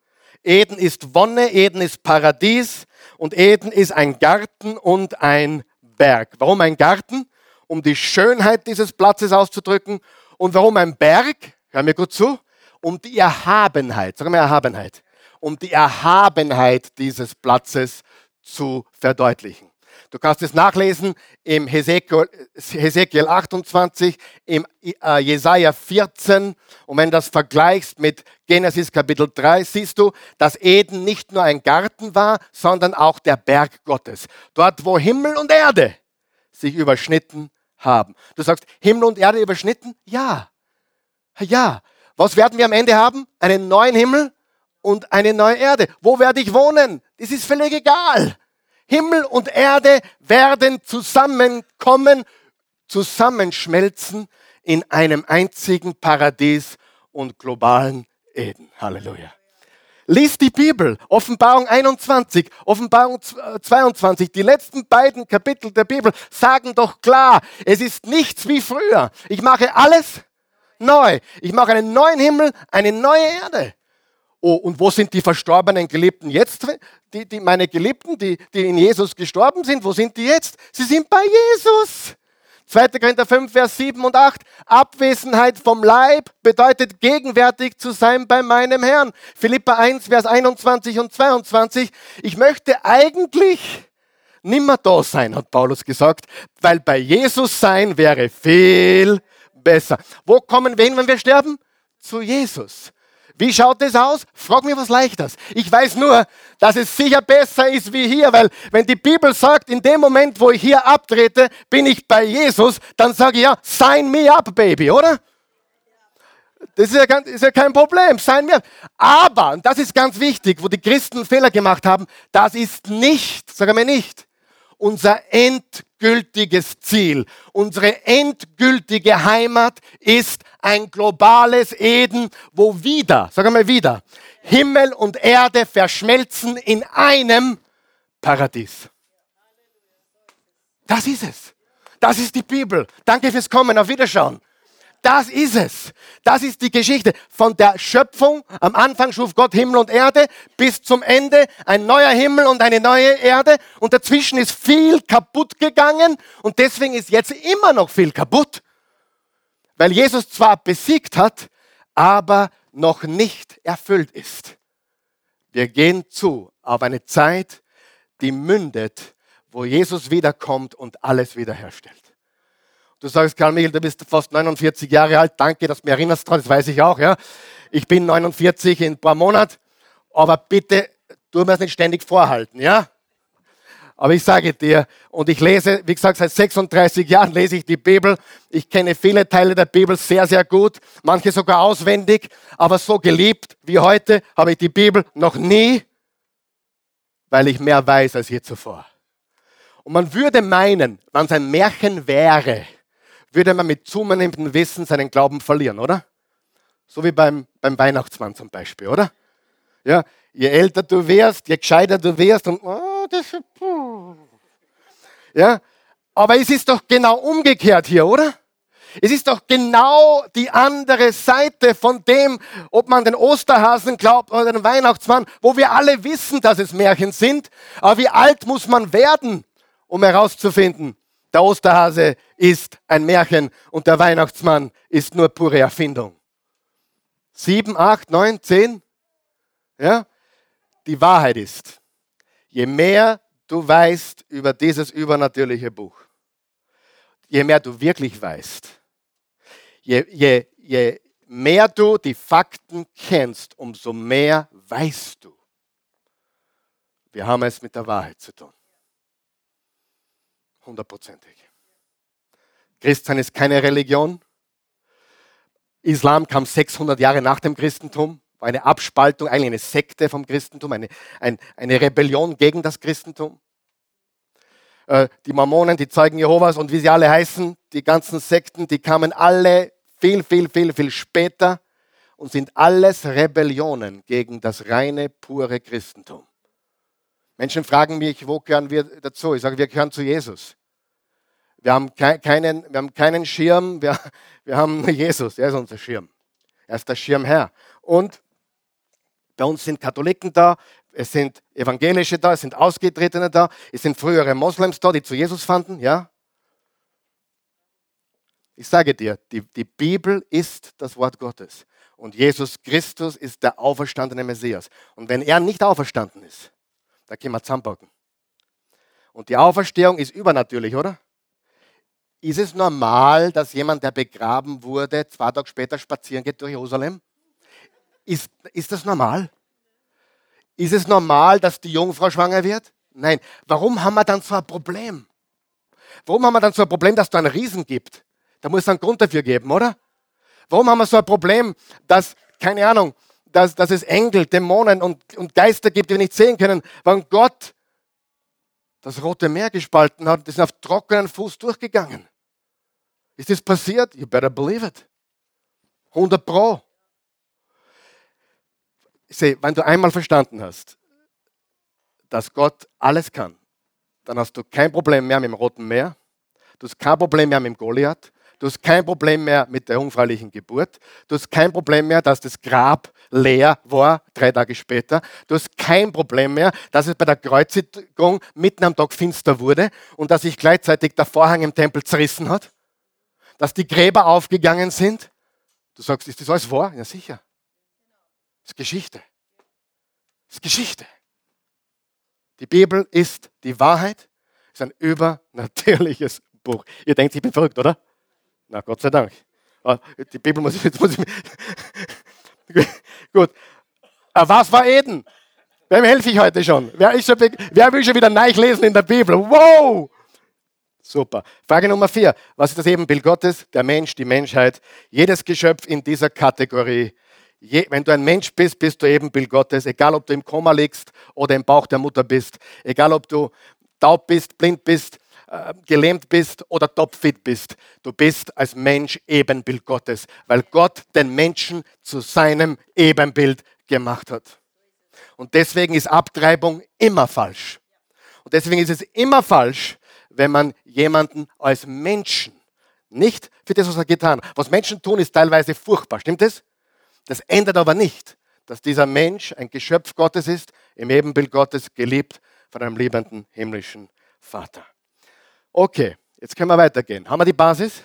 Eden ist Wonne, Eden ist Paradies und Eden ist ein Garten und ein Berg. Warum ein Garten? Um die Schönheit dieses Platzes auszudrücken. Und warum ein Berg? Hör mir gut zu. Um die Erhabenheit, sagen wir Erhabenheit, um die Erhabenheit dieses Platzes zu verdeutlichen. Du kannst es nachlesen im Hesekiel, Hesekiel 28, im äh, Jesaja 14. Und wenn du das vergleichst mit Genesis Kapitel 3, siehst du, dass Eden nicht nur ein Garten war, sondern auch der Berg Gottes. Dort, wo Himmel und Erde sich überschnitten haben. Du sagst, Himmel und Erde überschnitten? Ja. Ja. Was werden wir am Ende haben? Einen neuen Himmel und eine neue Erde. Wo werde ich wohnen? Das ist völlig egal. Himmel und Erde werden zusammenkommen, zusammenschmelzen in einem einzigen Paradies und globalen Eden. Halleluja. Lies die Bibel, Offenbarung 21, Offenbarung 22, die letzten beiden Kapitel der Bibel sagen doch klar, es ist nichts wie früher. Ich mache alles neu. Ich mache einen neuen Himmel, eine neue Erde. Oh, und wo sind die verstorbenen Geliebten jetzt? Die, die, meine Geliebten, die, die in Jesus gestorben sind, wo sind die jetzt? Sie sind bei Jesus. 2. Korinther 5, Vers 7 und 8. Abwesenheit vom Leib bedeutet gegenwärtig zu sein bei meinem Herrn. Philippa 1, Vers 21 und 22. Ich möchte eigentlich nimmer da sein, hat Paulus gesagt, weil bei Jesus sein wäre viel besser. Wo kommen wir hin, wenn wir sterben? Zu Jesus. Wie schaut es aus? Frag mir was Leichtes. Ich weiß nur, dass es sicher besser ist wie hier, weil wenn die Bibel sagt, in dem Moment, wo ich hier abtrete, bin ich bei Jesus, dann sage ich ja, sign me up, Baby, oder? Das ist ja, ganz, ist ja kein Problem, seien wir. Aber, und das ist ganz wichtig, wo die Christen Fehler gemacht haben, das ist nicht, sagen wir nicht, unser endgültiges Ziel. Unsere endgültige Heimat ist ein globales Eden, wo wieder, sagen wir wieder, Himmel und Erde verschmelzen in einem Paradies. Das ist es. Das ist die Bibel. Danke fürs Kommen. Auf Wiederschauen. Das ist es. Das ist die Geschichte von der Schöpfung. Am Anfang schuf Gott Himmel und Erde bis zum Ende ein neuer Himmel und eine neue Erde. Und dazwischen ist viel kaputt gegangen und deswegen ist jetzt immer noch viel kaputt. Weil Jesus zwar besiegt hat, aber noch nicht erfüllt ist. Wir gehen zu auf eine Zeit, die mündet, wo Jesus wiederkommt und alles wiederherstellt. Du sagst, Karl Michael, du bist fast 49 Jahre alt. Danke, dass du mich erinnerst dran. Das weiß ich auch, ja. Ich bin 49 in ein paar Monaten. Aber bitte, tu mir das nicht ständig vorhalten, ja. Aber ich sage dir, und ich lese, wie gesagt, seit 36 Jahren lese ich die Bibel. Ich kenne viele Teile der Bibel sehr, sehr gut, manche sogar auswendig, aber so geliebt wie heute habe ich die Bibel noch nie, weil ich mehr weiß als je zuvor. Und man würde meinen, wenn es ein Märchen wäre, würde man mit zunehmendem Wissen seinen Glauben verlieren, oder? So wie beim, beim Weihnachtsmann zum Beispiel, oder? Ja, je älter du wirst, je gescheiter du wirst und oh, das ist, ja, aber es ist doch genau umgekehrt hier, oder? Es ist doch genau die andere Seite von dem, ob man den Osterhasen glaubt oder den Weihnachtsmann, wo wir alle wissen, dass es Märchen sind. Aber wie alt muss man werden, um herauszufinden, der Osterhase ist ein Märchen und der Weihnachtsmann ist nur pure Erfindung. Sieben, acht, neun, zehn? Ja? Die Wahrheit ist, je mehr du weißt über dieses übernatürliche Buch, je mehr du wirklich weißt, je, je, je mehr du die Fakten kennst, umso mehr weißt du. Wir haben es mit der Wahrheit zu tun hundertprozentig. Christsein ist keine Religion. Islam kam 600 Jahre nach dem Christentum, war eine Abspaltung, eigentlich eine Sekte vom Christentum, eine, ein, eine Rebellion gegen das Christentum. Äh, die Mormonen, die Zeugen Jehovas und wie sie alle heißen, die ganzen Sekten, die kamen alle viel, viel, viel, viel später und sind alles Rebellionen gegen das reine, pure Christentum. Menschen fragen mich, wo gehören wir dazu? Ich sage, wir gehören zu Jesus. Wir haben keinen, wir haben keinen Schirm, wir, wir haben Jesus, er ist unser Schirm. Er ist der Schirmherr. Und bei uns sind Katholiken da, es sind Evangelische da, es sind Ausgetretene da, es sind frühere Moslems da, die zu Jesus fanden, ja. Ich sage dir, die, die Bibel ist das Wort Gottes. Und Jesus Christus ist der auferstandene Messias. Und wenn er nicht auferstanden ist, da können wir zusammenpacken. Und die Auferstehung ist übernatürlich, oder? Ist es normal, dass jemand, der begraben wurde, zwei Tage später spazieren geht durch Jerusalem? Ist, ist das normal? Ist es normal, dass die Jungfrau schwanger wird? Nein. Warum haben wir dann so ein Problem? Warum haben wir dann so ein Problem, dass es da einen Riesen gibt? Da muss es einen Grund dafür geben, oder? Warum haben wir so ein Problem, dass, keine Ahnung, dass, dass es Engel, Dämonen und, und Geister gibt, die wir nicht sehen können? Wann Gott das Rote Meer gespalten hat, die sind auf trockenen Fuß durchgegangen. Ist das passiert? You better believe it. 100 Pro. Seh, wenn du einmal verstanden hast, dass Gott alles kann, dann hast du kein Problem mehr mit dem Roten Meer, du hast kein Problem mehr mit dem Goliath, Du hast kein Problem mehr mit der unfreilichen Geburt. Du hast kein Problem mehr, dass das Grab leer war, drei Tage später. Du hast kein Problem mehr, dass es bei der Kreuzigung mitten am Tag finster wurde und dass sich gleichzeitig der Vorhang im Tempel zerrissen hat. Dass die Gräber aufgegangen sind. Du sagst, ist das alles wahr? Ja, sicher. Das ist Geschichte. Das ist Geschichte. Die Bibel ist die Wahrheit, ist ein übernatürliches Buch. Ihr denkt, ich bin verrückt, oder? Na, Gott sei Dank. Ah, die Bibel muss ich, jetzt muss ich Gut. Ah, was war Eden? Wem helfe ich heute schon? Wer, schon, wer will schon wieder neu lesen in der Bibel? Wow! Super. Frage Nummer vier. Was ist das Ebenbild Gottes? Der Mensch, die Menschheit. Jedes Geschöpf in dieser Kategorie. Je, wenn du ein Mensch bist, bist du Ebenbild Gottes. Egal, ob du im Koma liegst oder im Bauch der Mutter bist. Egal, ob du taub bist, blind bist, äh, gelähmt bist oder topfit bist. Du bist als Mensch Ebenbild Gottes, weil Gott den Menschen zu seinem Ebenbild gemacht hat. Und deswegen ist Abtreibung immer falsch. Und deswegen ist es immer falsch, wenn man jemanden als Menschen, nicht für das, was er getan hat. Was Menschen tun, ist teilweise furchtbar. Stimmt das? Das ändert aber nicht, dass dieser Mensch ein Geschöpf Gottes ist, im Ebenbild Gottes, geliebt von einem liebenden himmlischen Vater. Okay, jetzt können wir weitergehen. Haben wir die Basis?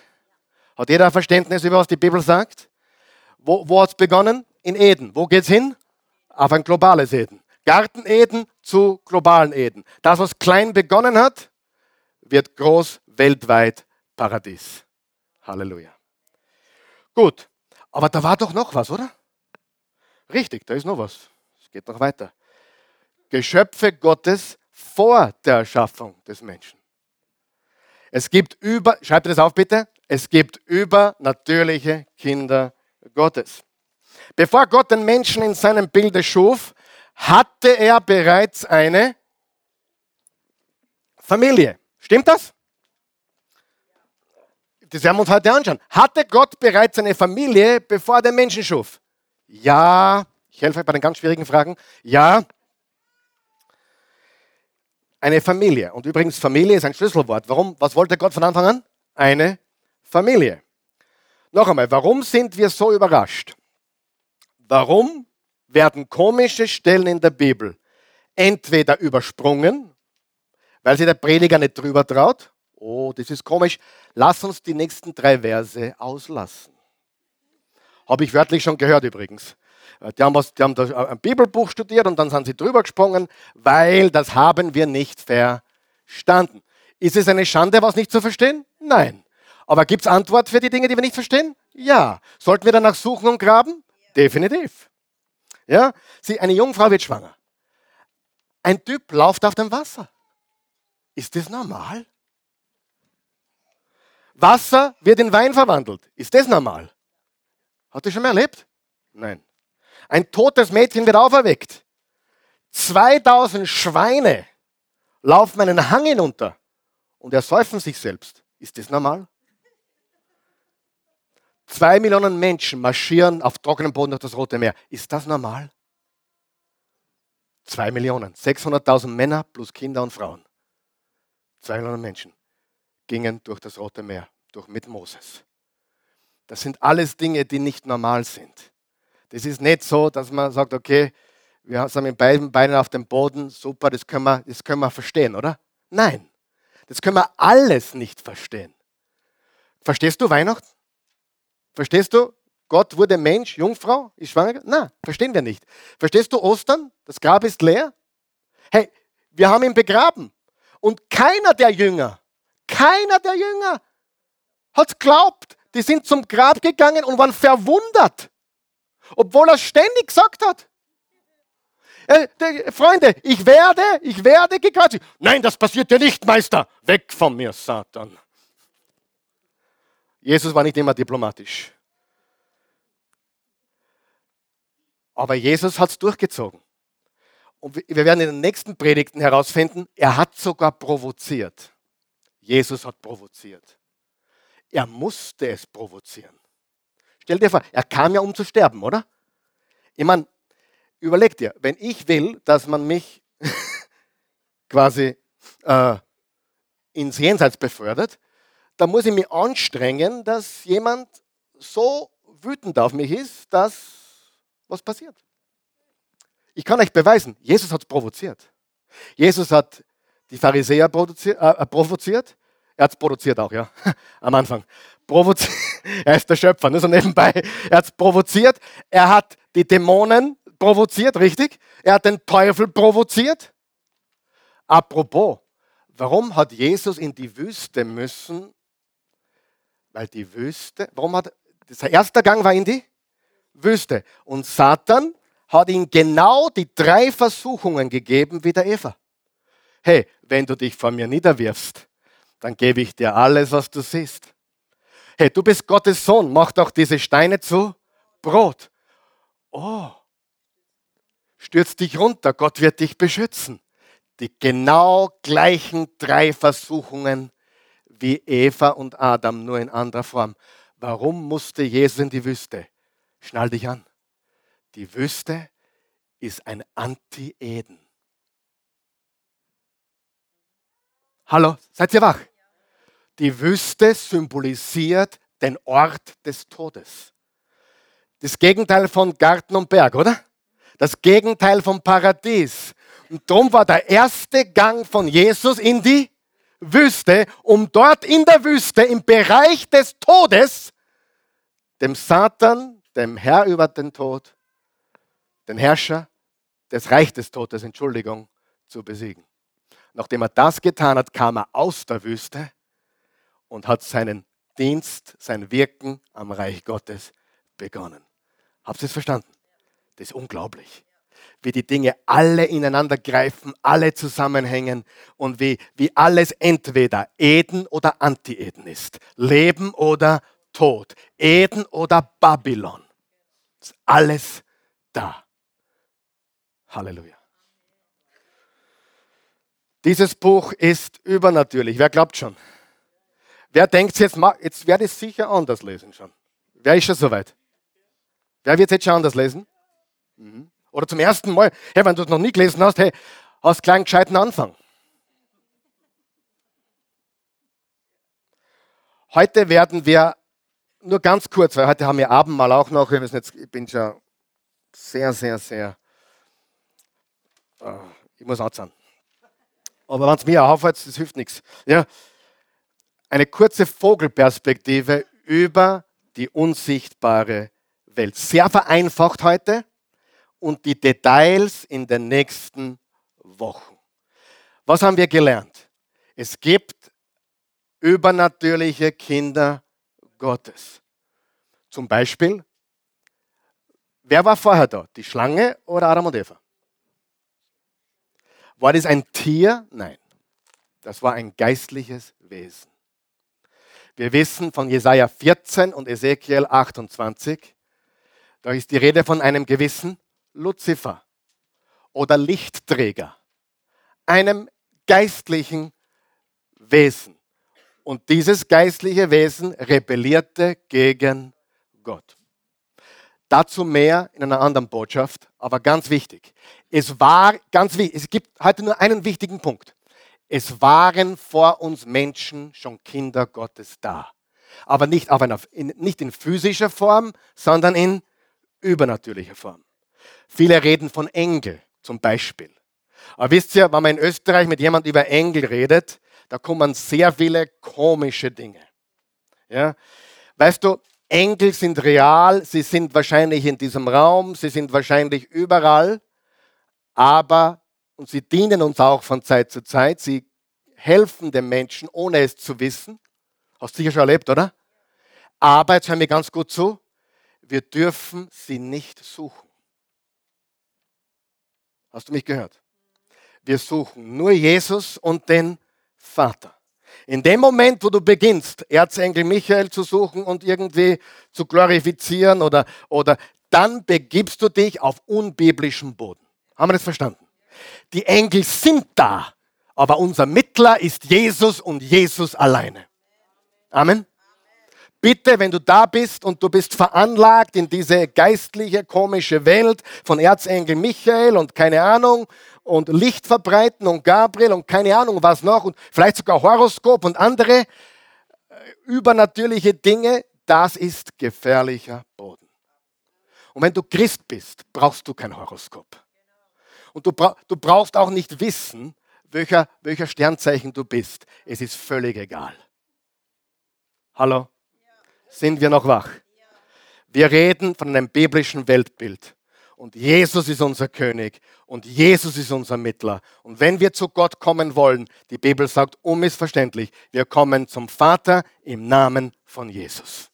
Hat jeder ein Verständnis über was die Bibel sagt? Wo, wo hat es begonnen? In Eden. Wo geht es hin? Auf ein globales Eden. Garten Eden zu globalen Eden. Das, was klein begonnen hat, wird groß weltweit Paradies. Halleluja. Gut, aber da war doch noch was, oder? Richtig, da ist noch was. Es geht noch weiter. Geschöpfe Gottes vor der Erschaffung des Menschen. Es gibt über, schreibt das auf bitte, es gibt übernatürliche Kinder Gottes. Bevor Gott den Menschen in seinem Bilde schuf, hatte er bereits eine Familie. Stimmt das? Das werden wir uns heute anschauen. Hatte Gott bereits eine Familie, bevor er den Menschen schuf? Ja, ich helfe euch bei den ganz schwierigen Fragen. Ja, eine Familie. Und übrigens, Familie ist ein Schlüsselwort. Warum? Was wollte Gott von Anfang an? Eine Familie. Noch einmal, warum sind wir so überrascht? Warum werden komische Stellen in der Bibel entweder übersprungen, weil sich der Prediger nicht drüber traut? Oh, das ist komisch. Lass uns die nächsten drei Verse auslassen. Habe ich wörtlich schon gehört übrigens. Äh, die haben, was, die haben ein Bibelbuch studiert und dann sind sie drüber gesprungen, weil das haben wir nicht verstanden. Ist es eine Schande, was nicht zu verstehen? Nein. Aber gibt es Antwort für die Dinge, die wir nicht verstehen? Ja. Sollten wir danach suchen und graben? Definitiv. Ja? Sie, eine Jungfrau wird schwanger. Ein Typ läuft auf dem Wasser. Ist das normal? Wasser wird in Wein verwandelt. Ist das normal? Hat das schon mal erlebt? Nein. Ein totes Mädchen wird auferweckt. 2000 Schweine laufen einen Hang hinunter und ersäufen sich selbst. Ist das normal? Zwei Millionen Menschen marschieren auf trockenem Boden durch das Rote Meer. Ist das normal? Zwei Millionen. 600.000 Männer plus Kinder und Frauen. Zwei Millionen Menschen gingen durch das Rote Meer, durch mit Moses. Das sind alles Dinge, die nicht normal sind. Das ist nicht so, dass man sagt, okay, wir sind mit beiden Beinen auf dem Boden, super, das können wir, das können wir verstehen, oder? Nein, das können wir alles nicht verstehen. Verstehst du Weihnachten? Verstehst du, Gott wurde Mensch, Jungfrau, ist schwanger? Nein, verstehen wir nicht. Verstehst du Ostern? Das Grab ist leer? Hey, wir haben ihn begraben. Und keiner der Jünger, keiner der Jünger hat glaubt. Die sind zum Grab gegangen und waren verwundert obwohl er ständig gesagt hat. Äh, die, Freunde, ich werde, ich werde gekreuzigt. Nein, das passiert dir nicht, Meister. Weg von mir, Satan. Jesus war nicht immer diplomatisch. Aber Jesus hat es durchgezogen. Und wir werden in den nächsten Predigten herausfinden, er hat sogar provoziert. Jesus hat provoziert. Er musste es provozieren. Stell dir vor, er kam ja, um zu sterben, oder? Ich meine, überleg dir, wenn ich will, dass man mich quasi äh, ins Jenseits befördert, dann muss ich mich anstrengen, dass jemand so wütend auf mich ist, dass was passiert. Ich kann euch beweisen, Jesus hat es provoziert. Jesus hat die Pharisäer äh, provoziert. Er hat es produziert auch, ja, am Anfang provoziert. er ist der Schöpfer, nur so nebenbei. Er hat es provoziert. Er hat die Dämonen provoziert, richtig? Er hat den Teufel provoziert. Apropos, warum hat Jesus in die Wüste müssen? Weil die Wüste, warum hat, der erste Gang war in die Wüste. Und Satan hat ihm genau die drei Versuchungen gegeben wie der Eva. Hey, wenn du dich vor mir niederwirfst, dann gebe ich dir alles, was du siehst. Hey, du bist Gottes Sohn, mach doch diese Steine zu Brot. Oh, stürz dich runter, Gott wird dich beschützen. Die genau gleichen drei Versuchungen wie Eva und Adam, nur in anderer Form. Warum musste Jesus in die Wüste? Schnall dich an. Die Wüste ist ein Anti-Eden. Hallo, seid ihr wach? Die Wüste symbolisiert den Ort des Todes. Das Gegenteil von Garten und Berg, oder? Das Gegenteil vom Paradies. Und darum war der erste Gang von Jesus in die Wüste, um dort in der Wüste, im Bereich des Todes, dem Satan, dem Herr über den Tod, den Herrscher des Reich des Todes, Entschuldigung, zu besiegen. Nachdem er das getan hat, kam er aus der Wüste und hat seinen Dienst, sein Wirken am Reich Gottes begonnen. Habt ihr es verstanden? Das ist unglaublich wie die Dinge alle ineinander greifen, alle zusammenhängen und wie, wie alles entweder Eden oder Anti-Eden ist. Leben oder Tod. Eden oder Babylon. Ist alles da. Halleluja. Dieses Buch ist übernatürlich. Wer glaubt schon? Wer denkt jetzt, jetzt werde ich es sicher anders lesen schon? Wer ist schon soweit? Wer wird es jetzt schon anders lesen? Mhm. Oder zum ersten Mal, hey, wenn du es noch nie gelesen hast, hey, hast gleich einen gescheiten Anfang. Heute werden wir nur ganz kurz, weil heute haben wir Abendmahl auch noch. Jetzt, ich bin schon sehr, sehr, sehr. Uh, ich muss anzahlen. Aber wenn es mir aufhört, das hilft nichts. Ja, eine kurze Vogelperspektive über die unsichtbare Welt. Sehr vereinfacht heute und die Details in den nächsten Wochen. Was haben wir gelernt? Es gibt übernatürliche Kinder Gottes. Zum Beispiel, wer war vorher da? Die Schlange oder Adam und Eva? War das ein Tier? Nein. Das war ein geistliches Wesen. Wir wissen von Jesaja 14 und Ezekiel 28, da ist die Rede von einem gewissen Luzifer oder Lichtträger, einem geistlichen Wesen. Und dieses geistliche Wesen rebellierte gegen Gott. Dazu mehr in einer anderen Botschaft, aber ganz wichtig. Es war ganz wichtig, es gibt heute nur einen wichtigen Punkt. Es waren vor uns Menschen schon Kinder Gottes da. Aber nicht, auf einer, in, nicht in physischer Form, sondern in übernatürlicher Form. Viele reden von Engel zum Beispiel. Aber wisst ihr, wenn man in Österreich mit jemandem über Engel redet, da kommen sehr viele komische Dinge. Ja? Weißt du, Engel sind real, sie sind wahrscheinlich in diesem Raum, sie sind wahrscheinlich überall, aber, und sie dienen uns auch von Zeit zu Zeit, sie helfen den Menschen, ohne es zu wissen. Hast du sicher schon erlebt, oder? Aber, jetzt hör mir ganz gut zu, wir dürfen sie nicht suchen. Hast du mich gehört? Wir suchen nur Jesus und den Vater. In dem Moment, wo du beginnst, Erzengel Michael zu suchen und irgendwie zu glorifizieren oder, oder dann begibst du dich auf unbiblischem Boden. Haben wir das verstanden? Die Engel sind da, aber unser Mittler ist Jesus und Jesus alleine. Amen. Bitte, wenn du da bist und du bist veranlagt in diese geistliche, komische Welt von Erzengel Michael und keine Ahnung und Licht verbreiten und Gabriel und keine Ahnung was noch und vielleicht sogar Horoskop und andere äh, übernatürliche Dinge, das ist gefährlicher Boden. Und wenn du Christ bist, brauchst du kein Horoskop. Und du, bra du brauchst auch nicht wissen, welcher, welcher Sternzeichen du bist. Es ist völlig egal. Hallo? Sind wir noch wach? Wir reden von einem biblischen Weltbild. Und Jesus ist unser König und Jesus ist unser Mittler. Und wenn wir zu Gott kommen wollen, die Bibel sagt unmissverständlich, wir kommen zum Vater im Namen von Jesus.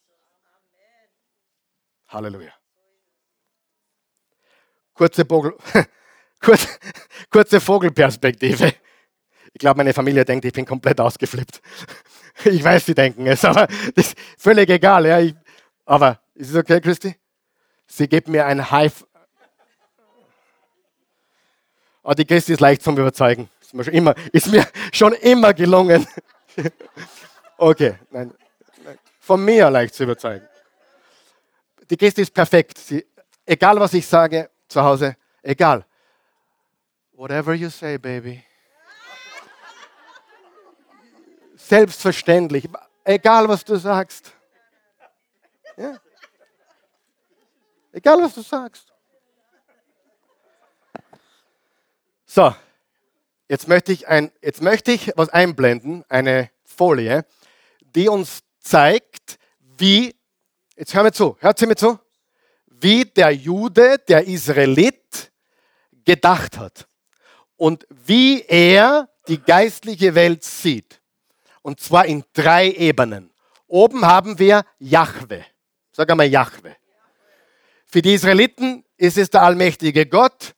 Halleluja. Kurze, Vogel, kurze, kurze Vogelperspektive. Ich glaube, meine Familie denkt, ich bin komplett ausgeflippt. Ich weiß, sie denken es, aber das ist völlig egal. Ja. Ich, aber ist es okay, Christi? Sie gibt mir ein High. Oh, die Christi ist leicht zum Überzeugen. Ist mir schon immer, ist mir schon immer gelungen. Okay, nein. Von mir leicht zu überzeugen. Die Christi ist perfekt. Sie, egal, was ich sage zu Hause, egal. Whatever you say, baby. Selbstverständlich. Egal, was du sagst. Ja. Egal, was du sagst. So, jetzt möchte ich, ein, jetzt möchte ich was einblenden, eine Folie, die uns zeigt, wie, jetzt hören wir zu, hört sie mir zu, wie der Jude, der Israelit gedacht hat und wie er die geistliche Welt sieht. Und zwar in drei Ebenen. Oben haben wir Jahwe. Sag einmal Jahwe. Für die Israeliten ist es der allmächtige Gott.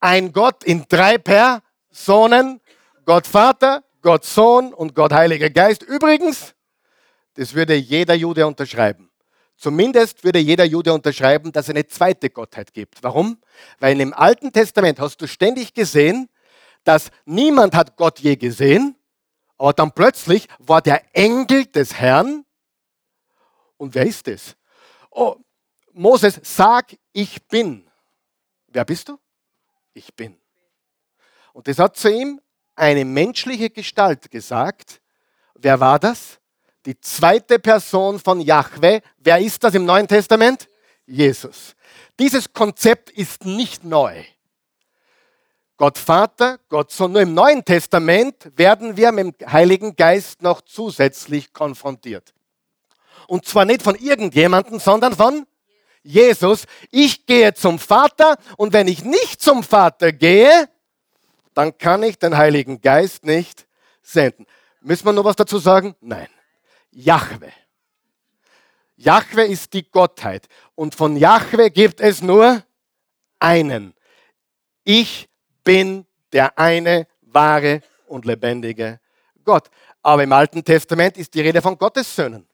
Ein Gott in drei Personen. Gott Vater, Gott Sohn und Gott Heiliger Geist. Übrigens, das würde jeder Jude unterschreiben. Zumindest würde jeder Jude unterschreiben, dass es eine zweite Gottheit gibt. Warum? Weil im Alten Testament hast du ständig gesehen, dass niemand hat Gott je gesehen aber dann plötzlich war der Engel des Herrn. Und wer ist es? Oh, Moses, sag, ich bin. Wer bist du? Ich bin. Und das hat zu ihm eine menschliche Gestalt gesagt. Wer war das? Die zweite Person von Yahweh. Wer ist das im Neuen Testament? Jesus. Dieses Konzept ist nicht neu. Gott Vater, Gott Sohn. Nur im Neuen Testament werden wir mit dem Heiligen Geist noch zusätzlich konfrontiert. Und zwar nicht von irgendjemandem, sondern von Jesus. Ich gehe zum Vater und wenn ich nicht zum Vater gehe, dann kann ich den Heiligen Geist nicht senden. Müssen wir noch was dazu sagen? Nein. Jahwe. Jahwe ist die Gottheit. Und von Jahwe gibt es nur einen. Ich bin der eine wahre und lebendige Gott. Aber im Alten Testament ist die Rede von Gottes Söhnen.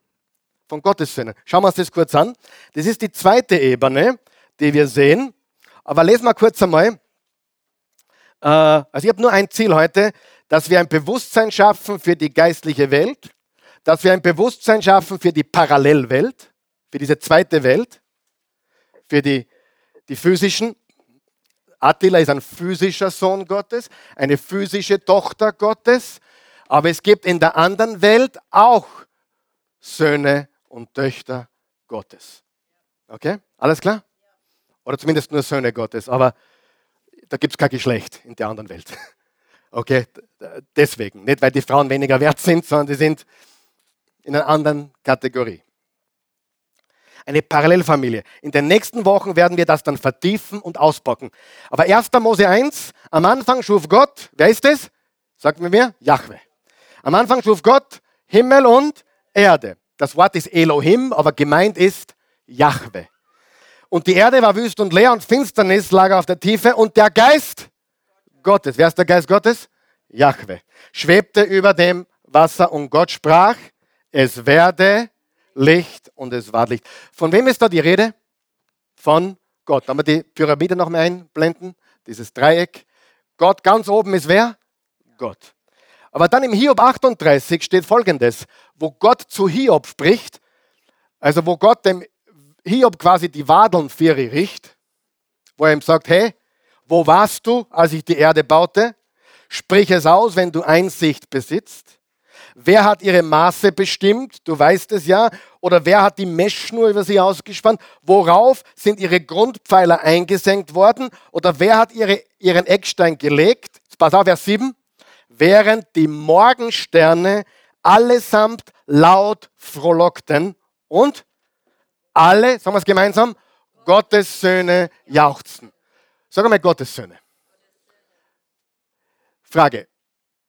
Von Gottes Söhnen. Schauen wir uns das kurz an. Das ist die zweite Ebene, die wir sehen. Aber lesen wir kurz einmal. Äh, also ich habe nur ein Ziel heute, dass wir ein Bewusstsein schaffen für die geistliche Welt, dass wir ein Bewusstsein schaffen für die Parallelwelt, für diese zweite Welt, für die, die physischen Attila ist ein physischer Sohn Gottes, eine physische Tochter Gottes, aber es gibt in der anderen Welt auch Söhne und Töchter Gottes. Okay? Alles klar? Oder zumindest nur Söhne Gottes, aber da gibt es kein Geschlecht in der anderen Welt. Okay? Deswegen. Nicht, weil die Frauen weniger wert sind, sondern die sind in einer anderen Kategorie eine Parallelfamilie. In den nächsten Wochen werden wir das dann vertiefen und auspacken. Aber 1. Mose 1, am Anfang schuf Gott, wer ist es? Sagt mir mir, Jahwe. Am Anfang schuf Gott Himmel und Erde. Das Wort ist Elohim, aber gemeint ist Jahwe. Und die Erde war wüst und leer und Finsternis lag auf der Tiefe und der Geist Gottes, wer ist der Geist Gottes? Jahwe. Schwebte über dem Wasser und Gott sprach, es werde Licht und es war Licht. Von wem ist da die Rede? Von Gott. Kann wir die Pyramide noch mal einblenden? Dieses Dreieck. Gott ganz oben ist wer? Gott. Aber dann im Hiob 38 steht folgendes, wo Gott zu Hiob spricht, also wo Gott dem Hiob quasi die Wadeln für riecht, wo er ihm sagt, hey, wo warst du, als ich die Erde baute? Sprich es aus, wenn du Einsicht besitzt. Wer hat ihre Maße bestimmt? Du weißt es ja. Oder wer hat die Messschnur über sie ausgespannt? Worauf sind ihre Grundpfeiler eingesenkt worden? Oder wer hat ihre, ihren Eckstein gelegt? Pass auf, Vers 7. Während die Morgensterne allesamt laut frohlockten und alle, sagen wir es gemeinsam, Gottes Söhne jauchzten. Sag einmal Gottes Söhne. Frage,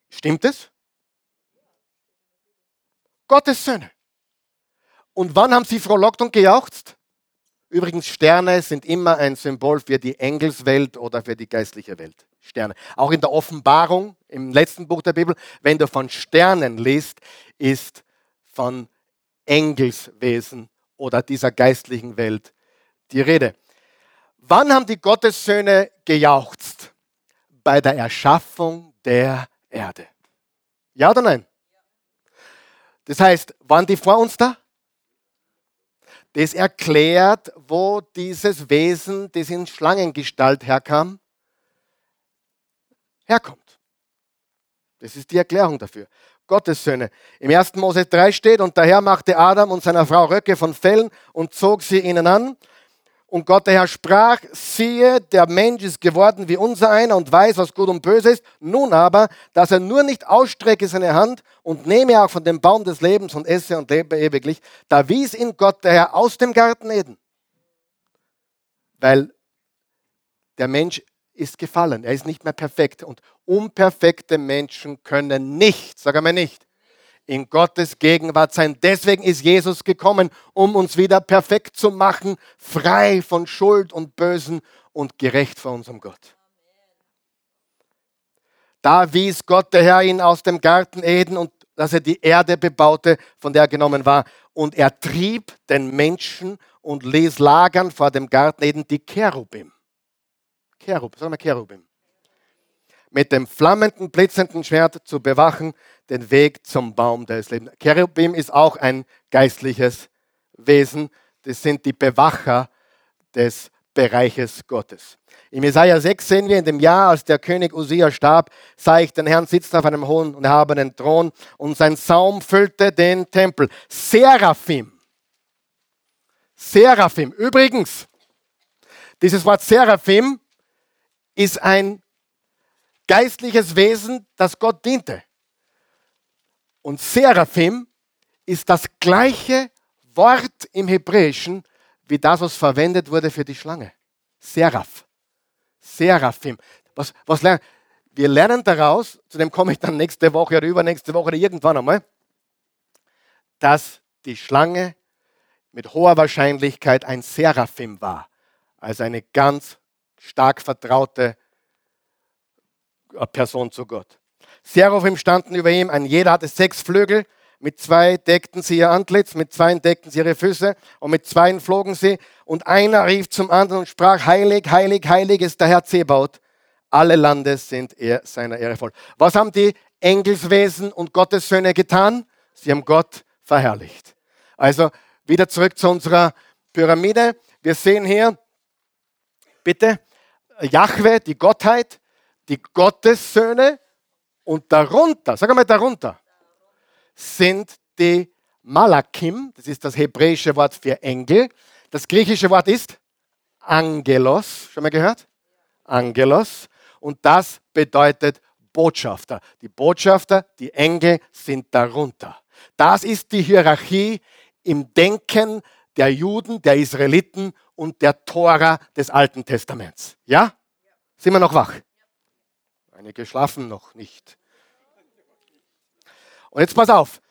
stimmt es? Gottes Söhne. Und wann haben sie frohlockt und gejauchzt? Übrigens, Sterne sind immer ein Symbol für die Engelswelt oder für die geistliche Welt. Sterne. Auch in der Offenbarung, im letzten Buch der Bibel, wenn du von Sternen liest, ist von Engelswesen oder dieser geistlichen Welt die Rede. Wann haben die Gottessöhne gejauchzt? Bei der Erschaffung der Erde. Ja oder nein? Das heißt, waren die vor uns da? Das erklärt, wo dieses Wesen, das in Schlangengestalt herkam, herkommt. Das ist die Erklärung dafür. Gottes Söhne. Im 1. Mose 3 steht, und daher machte Adam und seiner Frau Röcke von Fellen und zog sie ihnen an. Und Gott der Herr sprach, siehe, der Mensch ist geworden wie unser einer und weiß, was gut und böse ist. Nun aber, dass er nur nicht ausstrecke seine Hand und nehme auch von dem Baum des Lebens und esse und lebe ewiglich. Da wies ihn Gott der Herr aus dem Garten Eden. Weil der Mensch ist gefallen. Er ist nicht mehr perfekt. Und unperfekte Menschen können nicht, sag einmal nicht, in Gottes Gegenwart sein. Deswegen ist Jesus gekommen, um uns wieder perfekt zu machen, frei von Schuld und Bösen und gerecht vor unserem Gott. Da wies Gott der Herr ihn aus dem Garten Eden und dass er die Erde bebaute, von der er genommen war. Und er trieb den Menschen und ließ lagern vor dem Garten Eden die Cherubim. Cherub, sagen wir Cherubim. Mit dem flammenden, blitzenden Schwert zu bewachen, den Weg zum Baum des Lebens. Cherubim ist auch ein geistliches Wesen. Das sind die Bewacher des Bereiches Gottes. Im Jesaja 6 sehen wir, in dem Jahr, als der König Usia starb, sah ich den Herrn sitzen auf einem hohen und erhabenen Thron und sein Saum füllte den Tempel. Seraphim. Seraphim. Übrigens, dieses Wort Seraphim ist ein geistliches Wesen, das Gott diente. Und Seraphim ist das gleiche Wort im Hebräischen wie das, was verwendet wurde für die Schlange. Seraph. Seraphim. Was, was lernen? Wir lernen daraus, zu dem komme ich dann nächste Woche oder übernächste Woche oder irgendwann einmal, dass die Schlange mit hoher Wahrscheinlichkeit ein Seraphim war. Also eine ganz stark vertraute Person zu Gott. Seraphim standen über ihm, ein jeder hatte sechs Flügel, mit zwei deckten sie ihr Antlitz, mit zwei deckten sie ihre Füße und mit zwei flogen sie. Und einer rief zum anderen und sprach, heilig, heilig, heilig ist der Herr Zebaut. Alle Lande sind er seiner Ehre voll. Was haben die Engelswesen und Gottessöhne getan? Sie haben Gott verherrlicht. Also wieder zurück zu unserer Pyramide. Wir sehen hier, bitte, Jahwe, die Gottheit, die Gottessöhne und darunter, sag mal darunter, sind die Malakim, das ist das hebräische Wort für Engel. Das griechische Wort ist Angelos, schon mal gehört? Angelos. Und das bedeutet Botschafter. Die Botschafter, die Engel sind darunter. Das ist die Hierarchie im Denken der Juden, der Israeliten und der Tora des Alten Testaments. Ja? Sind wir noch wach? Einige schlafen noch nicht. Und jetzt pass auf.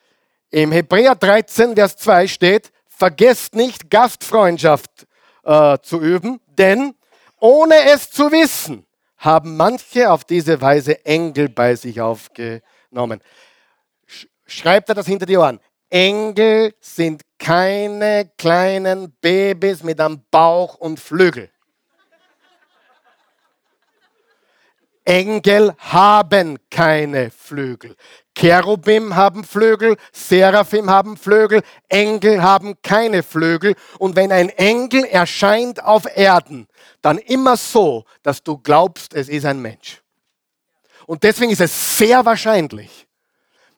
Im Hebräer 13, Vers 2 steht, vergesst nicht, Gastfreundschaft äh, zu üben, denn ohne es zu wissen, haben manche auf diese Weise Engel bei sich aufgenommen. Schreibt er das hinter die Ohren. Engel sind keine kleinen Babys mit einem Bauch und Flügel. Engel haben keine Flügel. Cherubim haben Flügel, Seraphim haben Flügel, Engel haben keine Flügel. Und wenn ein Engel erscheint auf Erden, dann immer so, dass du glaubst, es ist ein Mensch. Und deswegen ist es sehr wahrscheinlich,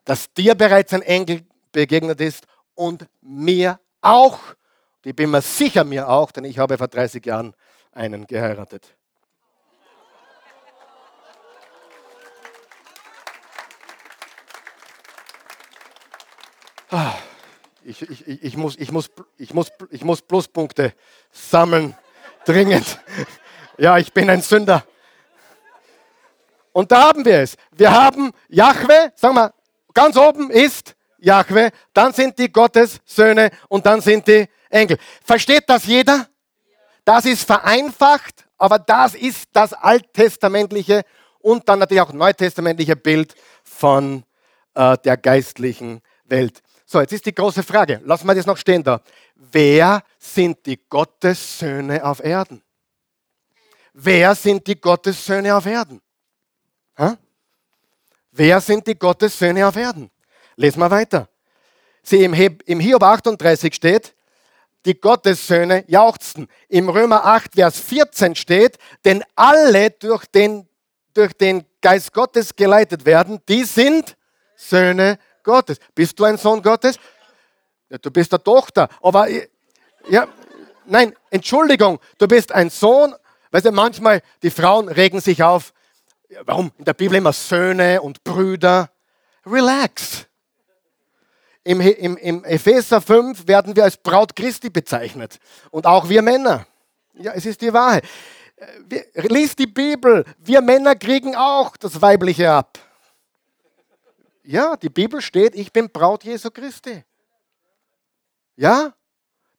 dass dir bereits ein Engel begegnet ist und mir auch. Ich bin mir sicher, mir auch, denn ich habe vor 30 Jahren einen geheiratet. Ich, ich, ich, muss, ich, muss, ich, muss, ich muss Pluspunkte sammeln, dringend. Ja, ich bin ein Sünder. Und da haben wir es. Wir haben Jahwe, sagen wir, ganz oben ist Jahwe, dann sind die Gottes Söhne und dann sind die Engel. Versteht das jeder? Das ist vereinfacht, aber das ist das alttestamentliche und dann natürlich auch neutestamentliche Bild von äh, der geistlichen Welt. So, jetzt ist die große Frage, lassen wir das noch stehen da. Wer sind die Gottessöhne auf Erden? Wer sind die Gottessöhne auf Erden? Ha? Wer sind die Gottessöhne auf Erden? Lesen wir weiter. Sie im, im Hiob 38 steht, die Gottessöhne jauchzten. Im Römer 8, Vers 14 steht, denn alle durch den, durch den Geist Gottes geleitet werden, die sind Söhne Gottes. Bist du ein Sohn Gottes? Ja, du bist eine Tochter. Aber ja, nein, Entschuldigung, du bist ein Sohn. Weißt du, manchmal die Frauen regen sich auf. Warum? In der Bibel immer Söhne und Brüder. Relax. Im, im, Im Epheser 5 werden wir als Braut Christi bezeichnet. Und auch wir Männer. Ja, es ist die Wahrheit. Lies die Bibel. Wir Männer kriegen auch das Weibliche ab. Ja, die Bibel steht, ich bin Braut Jesu Christi. Ja,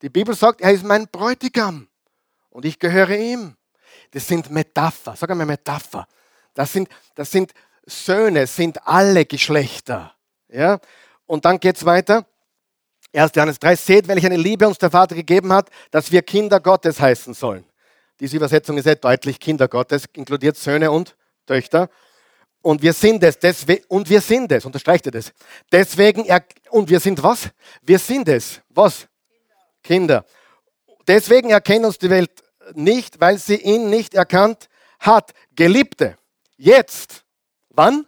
die Bibel sagt, er ist mein Bräutigam und ich gehöre ihm. Das sind Metapher, sag einmal Metapher. Das sind, das sind Söhne, sind alle Geschlechter. Ja? Und dann geht es weiter. 1. Johannes 3, seht, welche eine Liebe uns der Vater gegeben hat, dass wir Kinder Gottes heißen sollen. Diese Übersetzung ist sehr deutlich, Kinder Gottes, inkludiert Söhne und Töchter. Und wir sind es, und wir sind es, unterstreicht ihr das. Deswegen, er, und wir sind was? Wir sind es. Was? Kinder. Kinder. Deswegen erkennt uns die Welt nicht, weil sie ihn nicht erkannt hat. Geliebte, jetzt. Wann?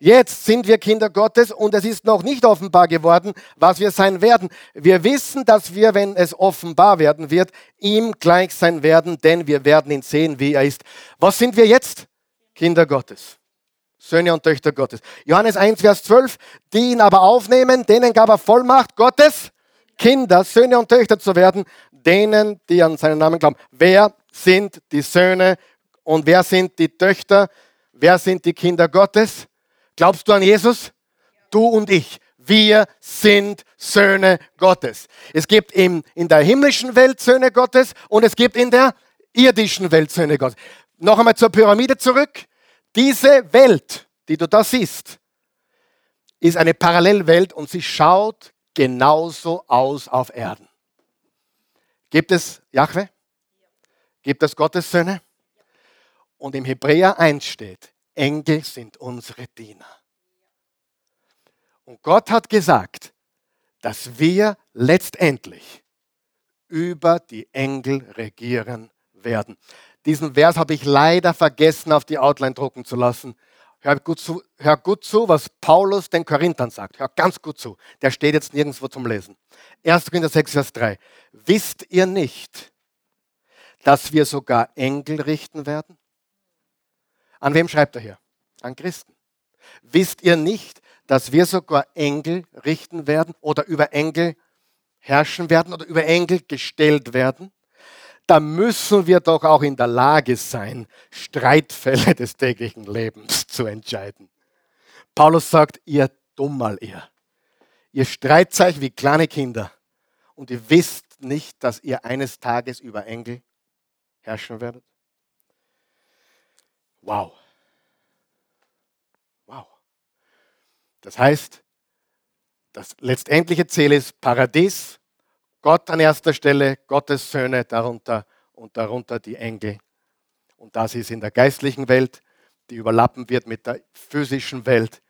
Jetzt sind wir Kinder Gottes und es ist noch nicht offenbar geworden, was wir sein werden. Wir wissen, dass wir, wenn es offenbar werden wird, ihm gleich sein werden, denn wir werden ihn sehen, wie er ist. Was sind wir jetzt? Kinder Gottes. Söhne und Töchter Gottes. Johannes 1, Vers 12, die ihn aber aufnehmen, denen gab er Vollmacht, Gottes Kinder, Söhne und Töchter zu werden, denen, die an seinen Namen glauben. Wer sind die Söhne und wer sind die Töchter? Wer sind die Kinder Gottes? Glaubst du an Jesus? Du und ich. Wir sind Söhne Gottes. Es gibt in, der himmlischen Welt Söhne Gottes und es gibt in der irdischen Welt Söhne Gottes. Noch einmal zur Pyramide zurück. Diese Welt, die du da siehst, ist eine Parallelwelt und sie schaut genauso aus auf Erden. Gibt es Jahwe? Gibt es Gottes Söhne? Und im Hebräer 1 steht, Engel sind unsere Diener. Und Gott hat gesagt, dass wir letztendlich über die Engel regieren werden. Diesen Vers habe ich leider vergessen, auf die Outline drucken zu lassen. Hör gut, zu, hör gut zu, was Paulus den Korinthern sagt. Hör ganz gut zu. Der steht jetzt nirgendwo zum Lesen. 1. Korinther 6, Vers 3. Wisst ihr nicht, dass wir sogar Engel richten werden? An wem schreibt er hier? An Christen. Wisst ihr nicht, dass wir sogar Engel richten werden oder über Engel herrschen werden oder über Engel gestellt werden? Da müssen wir doch auch in der Lage sein, Streitfälle des täglichen Lebens zu entscheiden. Paulus sagt, ihr Dummal, ihr. Ihr streitet euch wie kleine Kinder und ihr wisst nicht, dass ihr eines Tages über Engel herrschen werdet. Wow. Wow. Das heißt, das letztendliche Ziel ist Paradies Gott an erster Stelle, Gottes Söhne darunter und darunter die Engel. Und das ist in der geistlichen Welt, die überlappen wird mit der physischen Welt.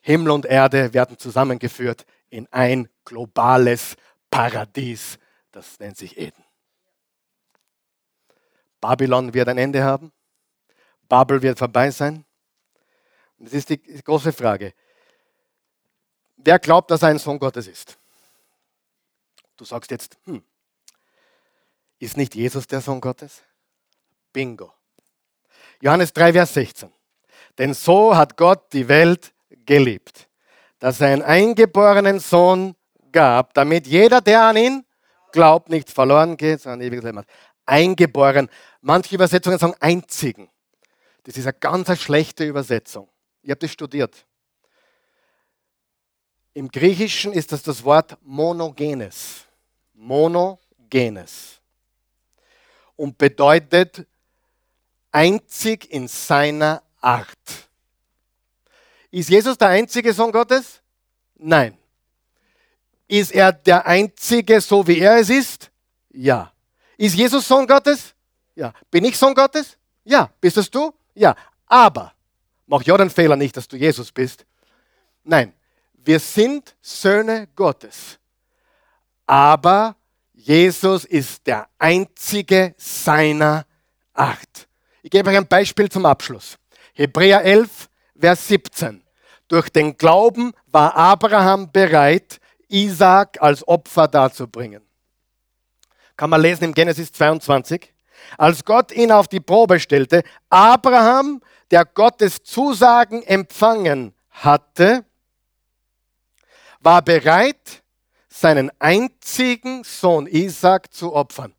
Himmel und Erde werden zusammengeführt in ein globales Paradies. Das nennt sich Eden. Babylon wird ein Ende haben. Babel wird vorbei sein. Das ist die große Frage. Wer glaubt, dass er ein Sohn Gottes ist? Du sagst jetzt, hm, ist nicht Jesus der Sohn Gottes? Bingo. Johannes 3, Vers 16. Denn so hat Gott die Welt geliebt, dass er einen eingeborenen Sohn gab, damit jeder, der an ihn glaubt, nicht verloren geht, sondern ewiges Leben hat. Eingeboren. Manche Übersetzungen sagen einzigen. Das ist eine ganz schlechte Übersetzung. Ich habe das studiert. Im Griechischen ist das das Wort monogenes monogenes und bedeutet einzig in seiner Art. Ist Jesus der einzige Sohn Gottes? Nein. Ist er der einzige, so wie er es ist? Ja. Ist Jesus Sohn Gottes? Ja. Bin ich Sohn Gottes? Ja. Bist es du? Ja. Aber, mach ja den Fehler nicht, dass du Jesus bist. Nein. Wir sind Söhne Gottes. Aber Jesus ist der einzige seiner Art. Ich gebe euch ein Beispiel zum Abschluss. Hebräer 11, Vers 17. Durch den Glauben war Abraham bereit, Isaac als Opfer darzubringen. Kann man lesen im Genesis 22. Als Gott ihn auf die Probe stellte, Abraham, der Gottes Zusagen empfangen hatte, war bereit, seinen einzigen Sohn Isaac zu opfern.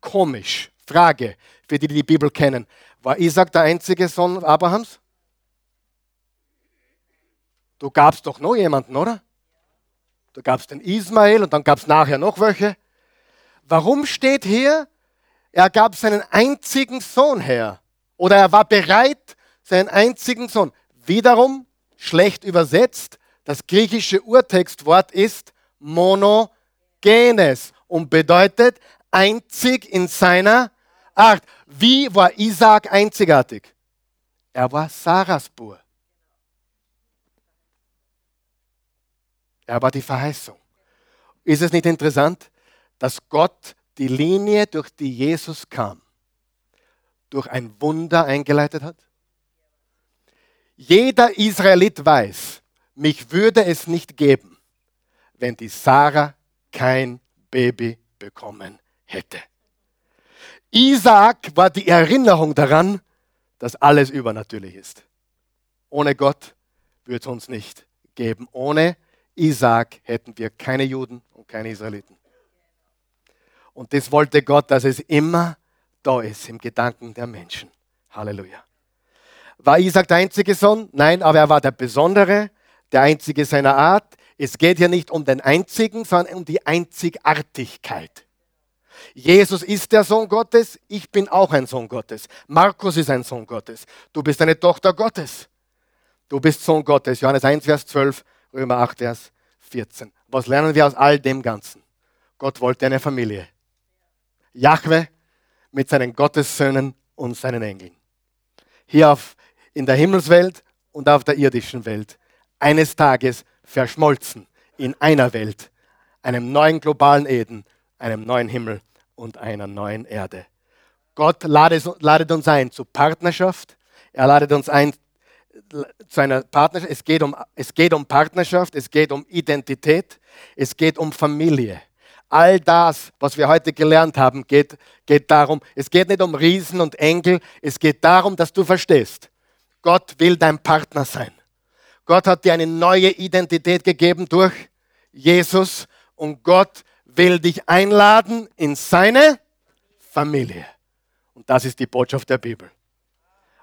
Komisch. Frage für die, die die Bibel kennen. War Isaac der einzige Sohn Abrahams? Du gabst doch noch jemanden, oder? Du gabst den Ismael und dann gab es nachher noch welche. Warum steht hier, er gab seinen einzigen Sohn her? Oder er war bereit, seinen einzigen Sohn. Wiederum, schlecht übersetzt, das griechische Urtextwort ist monogenes und bedeutet einzig in seiner Art. Wie war Isaac einzigartig? Er war Sarahs Bur. Er war die Verheißung. Ist es nicht interessant, dass Gott die Linie, durch die Jesus kam, durch ein Wunder eingeleitet hat? Jeder Israelit weiß, mich würde es nicht geben, wenn die Sarah kein Baby bekommen hätte. Isaac war die Erinnerung daran, dass alles übernatürlich ist. Ohne Gott würde es uns nicht geben. Ohne Isaac hätten wir keine Juden und keine Israeliten. Und das wollte Gott, dass es immer da ist im Gedanken der Menschen. Halleluja. War Isaac der einzige Sohn? Nein, aber er war der Besondere, der einzige seiner Art. Es geht hier nicht um den einzigen, sondern um die Einzigartigkeit. Jesus ist der Sohn Gottes, ich bin auch ein Sohn Gottes. Markus ist ein Sohn Gottes. Du bist eine Tochter Gottes. Du bist Sohn Gottes. Johannes 1, Vers 12, Römer 8, Vers 14. Was lernen wir aus all dem Ganzen? Gott wollte eine Familie. Jahwe mit seinen Gottessöhnen und seinen Engeln. Hier auf, in der Himmelswelt und auf der irdischen Welt. Eines Tages verschmolzen in einer Welt, einem neuen globalen Eden, einem neuen Himmel und einer neuen Erde. Gott ladet, uns ein zu Partnerschaft. Er ladet uns ein zu einer Partnerschaft. Es geht, um, es geht um Partnerschaft, es geht um Identität, es geht um Familie. All das, was wir heute gelernt haben, geht, geht darum, es geht nicht um Riesen und Engel, es geht darum, dass du verstehst, Gott will dein Partner sein. Gott hat dir eine neue Identität gegeben durch Jesus und Gott will dich einladen in seine Familie. Und das ist die Botschaft der Bibel.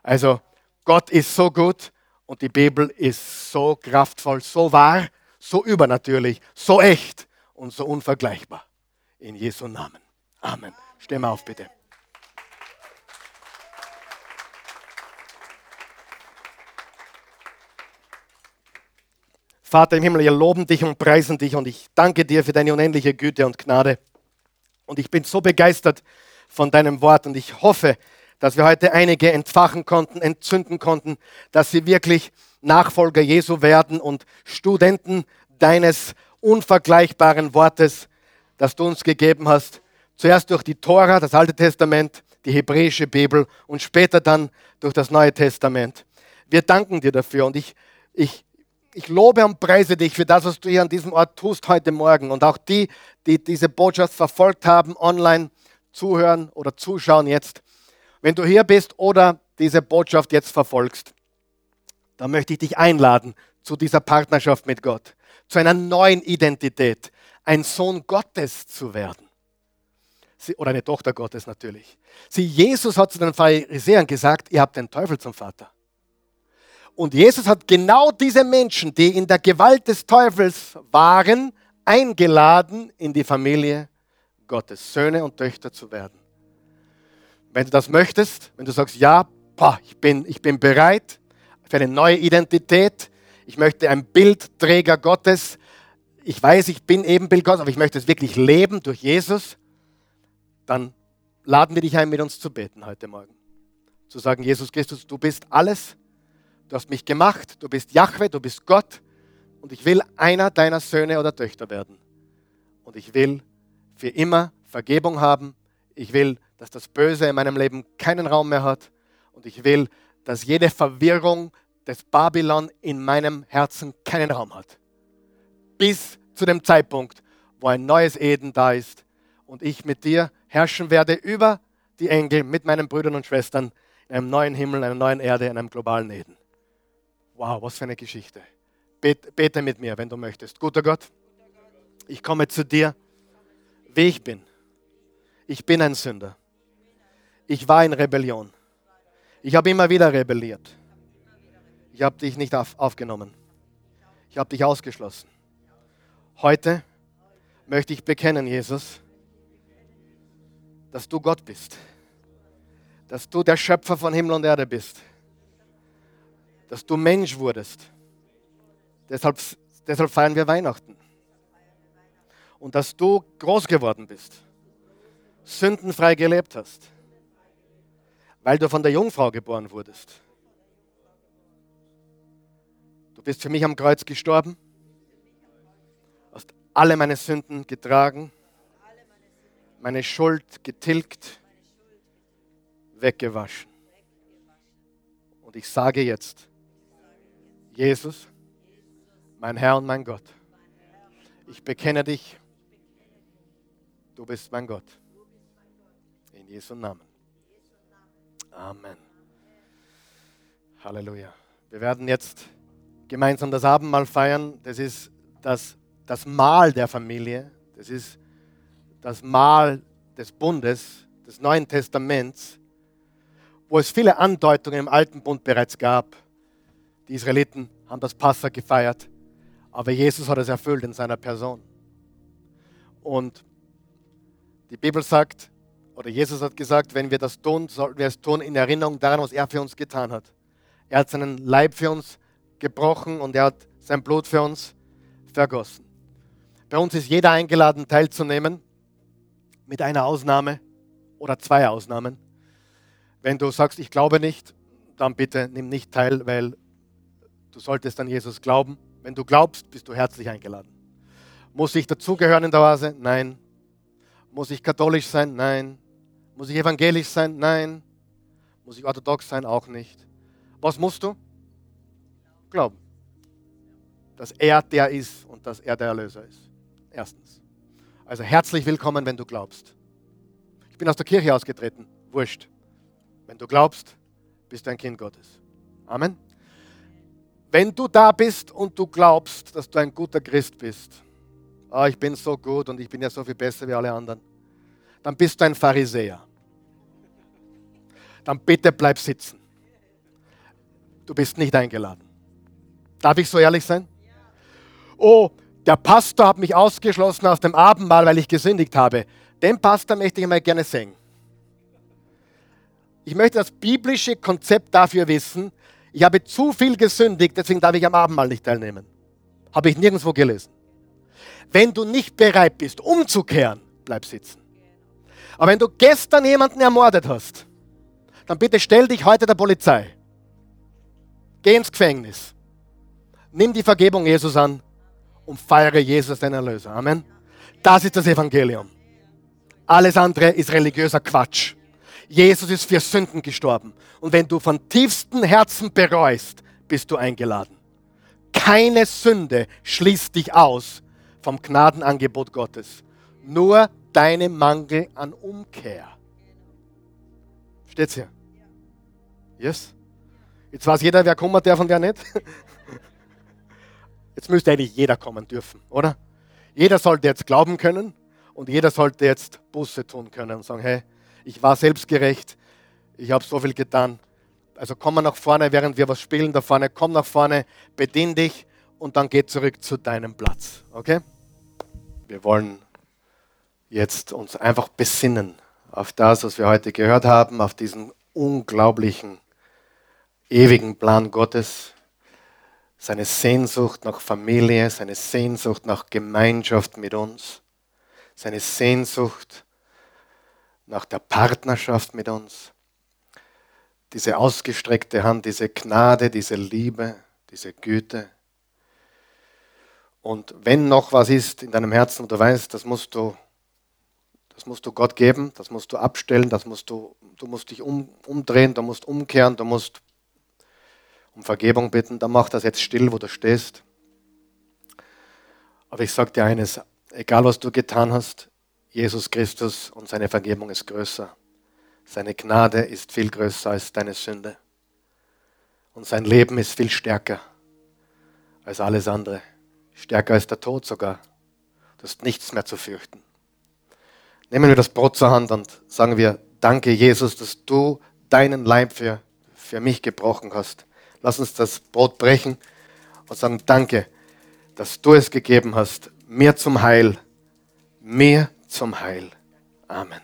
Also Gott ist so gut und die Bibel ist so kraftvoll, so wahr, so übernatürlich, so echt und so unvergleichbar. In Jesu Namen. Amen. Steh mal auf, bitte. Vater im Himmel, wir loben dich und preisen dich und ich danke dir für deine unendliche Güte und Gnade. Und ich bin so begeistert von deinem Wort und ich hoffe, dass wir heute einige entfachen konnten, entzünden konnten, dass sie wirklich Nachfolger Jesu werden und Studenten deines unvergleichbaren Wortes, das du uns gegeben hast. Zuerst durch die Tora, das Alte Testament, die hebräische Bibel und später dann durch das Neue Testament. Wir danken dir dafür und ich, ich ich lobe und preise dich für das, was du hier an diesem Ort tust heute Morgen. Und auch die, die diese Botschaft verfolgt haben, online zuhören oder zuschauen jetzt. Wenn du hier bist oder diese Botschaft jetzt verfolgst, dann möchte ich dich einladen zu dieser Partnerschaft mit Gott, zu einer neuen Identität, ein Sohn Gottes zu werden. Sie, oder eine Tochter Gottes natürlich. Sie, Jesus hat zu den Pharisäern gesagt, ihr habt den Teufel zum Vater. Und Jesus hat genau diese Menschen, die in der Gewalt des Teufels waren, eingeladen, in die Familie Gottes, Söhne und Töchter zu werden. Wenn du das möchtest, wenn du sagst, ja, boah, ich, bin, ich bin bereit für eine neue Identität. Ich möchte ein Bildträger Gottes. Ich weiß, ich bin Ebenbild Gottes, aber ich möchte es wirklich leben durch Jesus. Dann laden wir dich ein, mit uns zu beten heute Morgen. Zu sagen, Jesus Christus, du bist alles. Du hast mich gemacht. Du bist Jahwe, du bist Gott. Und ich will einer deiner Söhne oder Töchter werden. Und ich will für immer Vergebung haben. Ich will, dass das Böse in meinem Leben keinen Raum mehr hat. Und ich will, dass jede Verwirrung des Babylon in meinem Herzen keinen Raum hat. Bis zu dem Zeitpunkt, wo ein neues Eden da ist und ich mit dir herrschen werde über die Engel mit meinen Brüdern und Schwestern in einem neuen Himmel, einer neuen Erde, in einem globalen Eden. Wow, was für eine Geschichte. Bete, bete mit mir, wenn du möchtest. Guter Gott, ich komme zu dir, wie ich bin. Ich bin ein Sünder. Ich war in Rebellion. Ich habe immer wieder rebelliert. Ich habe dich nicht auf, aufgenommen. Ich habe dich ausgeschlossen. Heute möchte ich bekennen, Jesus, dass du Gott bist. Dass du der Schöpfer von Himmel und Erde bist. Dass du Mensch wurdest. Deshalb, deshalb feiern wir Weihnachten. Und dass du groß geworden bist. Sündenfrei gelebt hast weil du von der Jungfrau geboren wurdest. Du bist für mich am Kreuz gestorben, hast alle meine Sünden getragen, meine Schuld getilgt, weggewaschen. Und ich sage jetzt, Jesus, mein Herr und mein Gott, ich bekenne dich, du bist mein Gott. In Jesu Namen. Amen. Halleluja. Wir werden jetzt gemeinsam das Abendmahl feiern. Das ist das, das Mahl der Familie. Das ist das Mahl des Bundes, des Neuen Testaments, wo es viele Andeutungen im Alten Bund bereits gab. Die Israeliten haben das Passa gefeiert, aber Jesus hat es erfüllt in seiner Person. Und die Bibel sagt, oder Jesus hat gesagt, wenn wir das tun, sollten wir es tun in Erinnerung daran, was er für uns getan hat. Er hat seinen Leib für uns gebrochen und er hat sein Blut für uns vergossen. Bei uns ist jeder eingeladen, teilzunehmen, mit einer Ausnahme oder zwei Ausnahmen. Wenn du sagst, ich glaube nicht, dann bitte nimm nicht teil, weil du solltest an Jesus glauben. Wenn du glaubst, bist du herzlich eingeladen. Muss ich dazugehören in der Oase? Nein. Muss ich katholisch sein? Nein. Muss ich evangelisch sein? Nein. Muss ich orthodox sein? Auch nicht. Was musst du? Glauben. Dass er der ist und dass er der Erlöser ist. Erstens. Also herzlich willkommen, wenn du glaubst. Ich bin aus der Kirche ausgetreten. Wurscht. Wenn du glaubst, bist du ein Kind Gottes. Amen. Wenn du da bist und du glaubst, dass du ein guter Christ bist, oh, ich bin so gut und ich bin ja so viel besser wie alle anderen, dann bist du ein Pharisäer dann bitte bleib sitzen. Du bist nicht eingeladen. Darf ich so ehrlich sein? Oh, der Pastor hat mich ausgeschlossen aus dem Abendmahl, weil ich gesündigt habe. Den Pastor möchte ich mal gerne sehen. Ich möchte das biblische Konzept dafür wissen. Ich habe zu viel gesündigt, deswegen darf ich am Abendmahl nicht teilnehmen. Habe ich nirgendwo gelesen. Wenn du nicht bereit bist, umzukehren, bleib sitzen. Aber wenn du gestern jemanden ermordet hast, dann bitte stell dich heute der Polizei. Geh ins Gefängnis. Nimm die Vergebung Jesus an und feiere Jesus, den Erlöser. Amen. Das ist das Evangelium. Alles andere ist religiöser Quatsch. Jesus ist für Sünden gestorben. Und wenn du von tiefstem Herzen bereust, bist du eingeladen. Keine Sünde schließt dich aus vom Gnadenangebot Gottes. Nur deine Mangel an Umkehr. Steht's hier? Yes? Jetzt weiß jeder, wer kommen darf und wer nicht. Jetzt müsste eigentlich jeder kommen dürfen, oder? Jeder sollte jetzt glauben können und jeder sollte jetzt Busse tun können und sagen, hey, ich war selbstgerecht, ich habe so viel getan. Also komm mal nach vorne, während wir was spielen da vorne, komm nach vorne, bedien dich und dann geh zurück zu deinem Platz, okay? Wir wollen jetzt uns einfach besinnen auf das, was wir heute gehört haben, auf diesen unglaublichen ewigen Plan Gottes, seine Sehnsucht nach Familie, seine Sehnsucht nach Gemeinschaft mit uns, seine Sehnsucht nach der Partnerschaft mit uns, diese ausgestreckte Hand, diese Gnade, diese Liebe, diese Güte. Und wenn noch was ist in deinem Herzen und du weißt, das musst du, das musst du Gott geben, das musst du abstellen, das musst du, du musst dich um, umdrehen, du musst umkehren, du musst um Vergebung bitten, dann mach das jetzt still, wo du stehst. Aber ich sage dir eines, egal was du getan hast, Jesus Christus und seine Vergebung ist größer. Seine Gnade ist viel größer als deine Sünde. Und sein Leben ist viel stärker als alles andere. Stärker als der Tod sogar. Du hast nichts mehr zu fürchten. Nehmen wir das Brot zur Hand und sagen wir, danke Jesus, dass du deinen Leib für, für mich gebrochen hast. Lass uns das Brot brechen und sagen, danke, dass du es gegeben hast, mir zum Heil, mir zum Heil. Amen.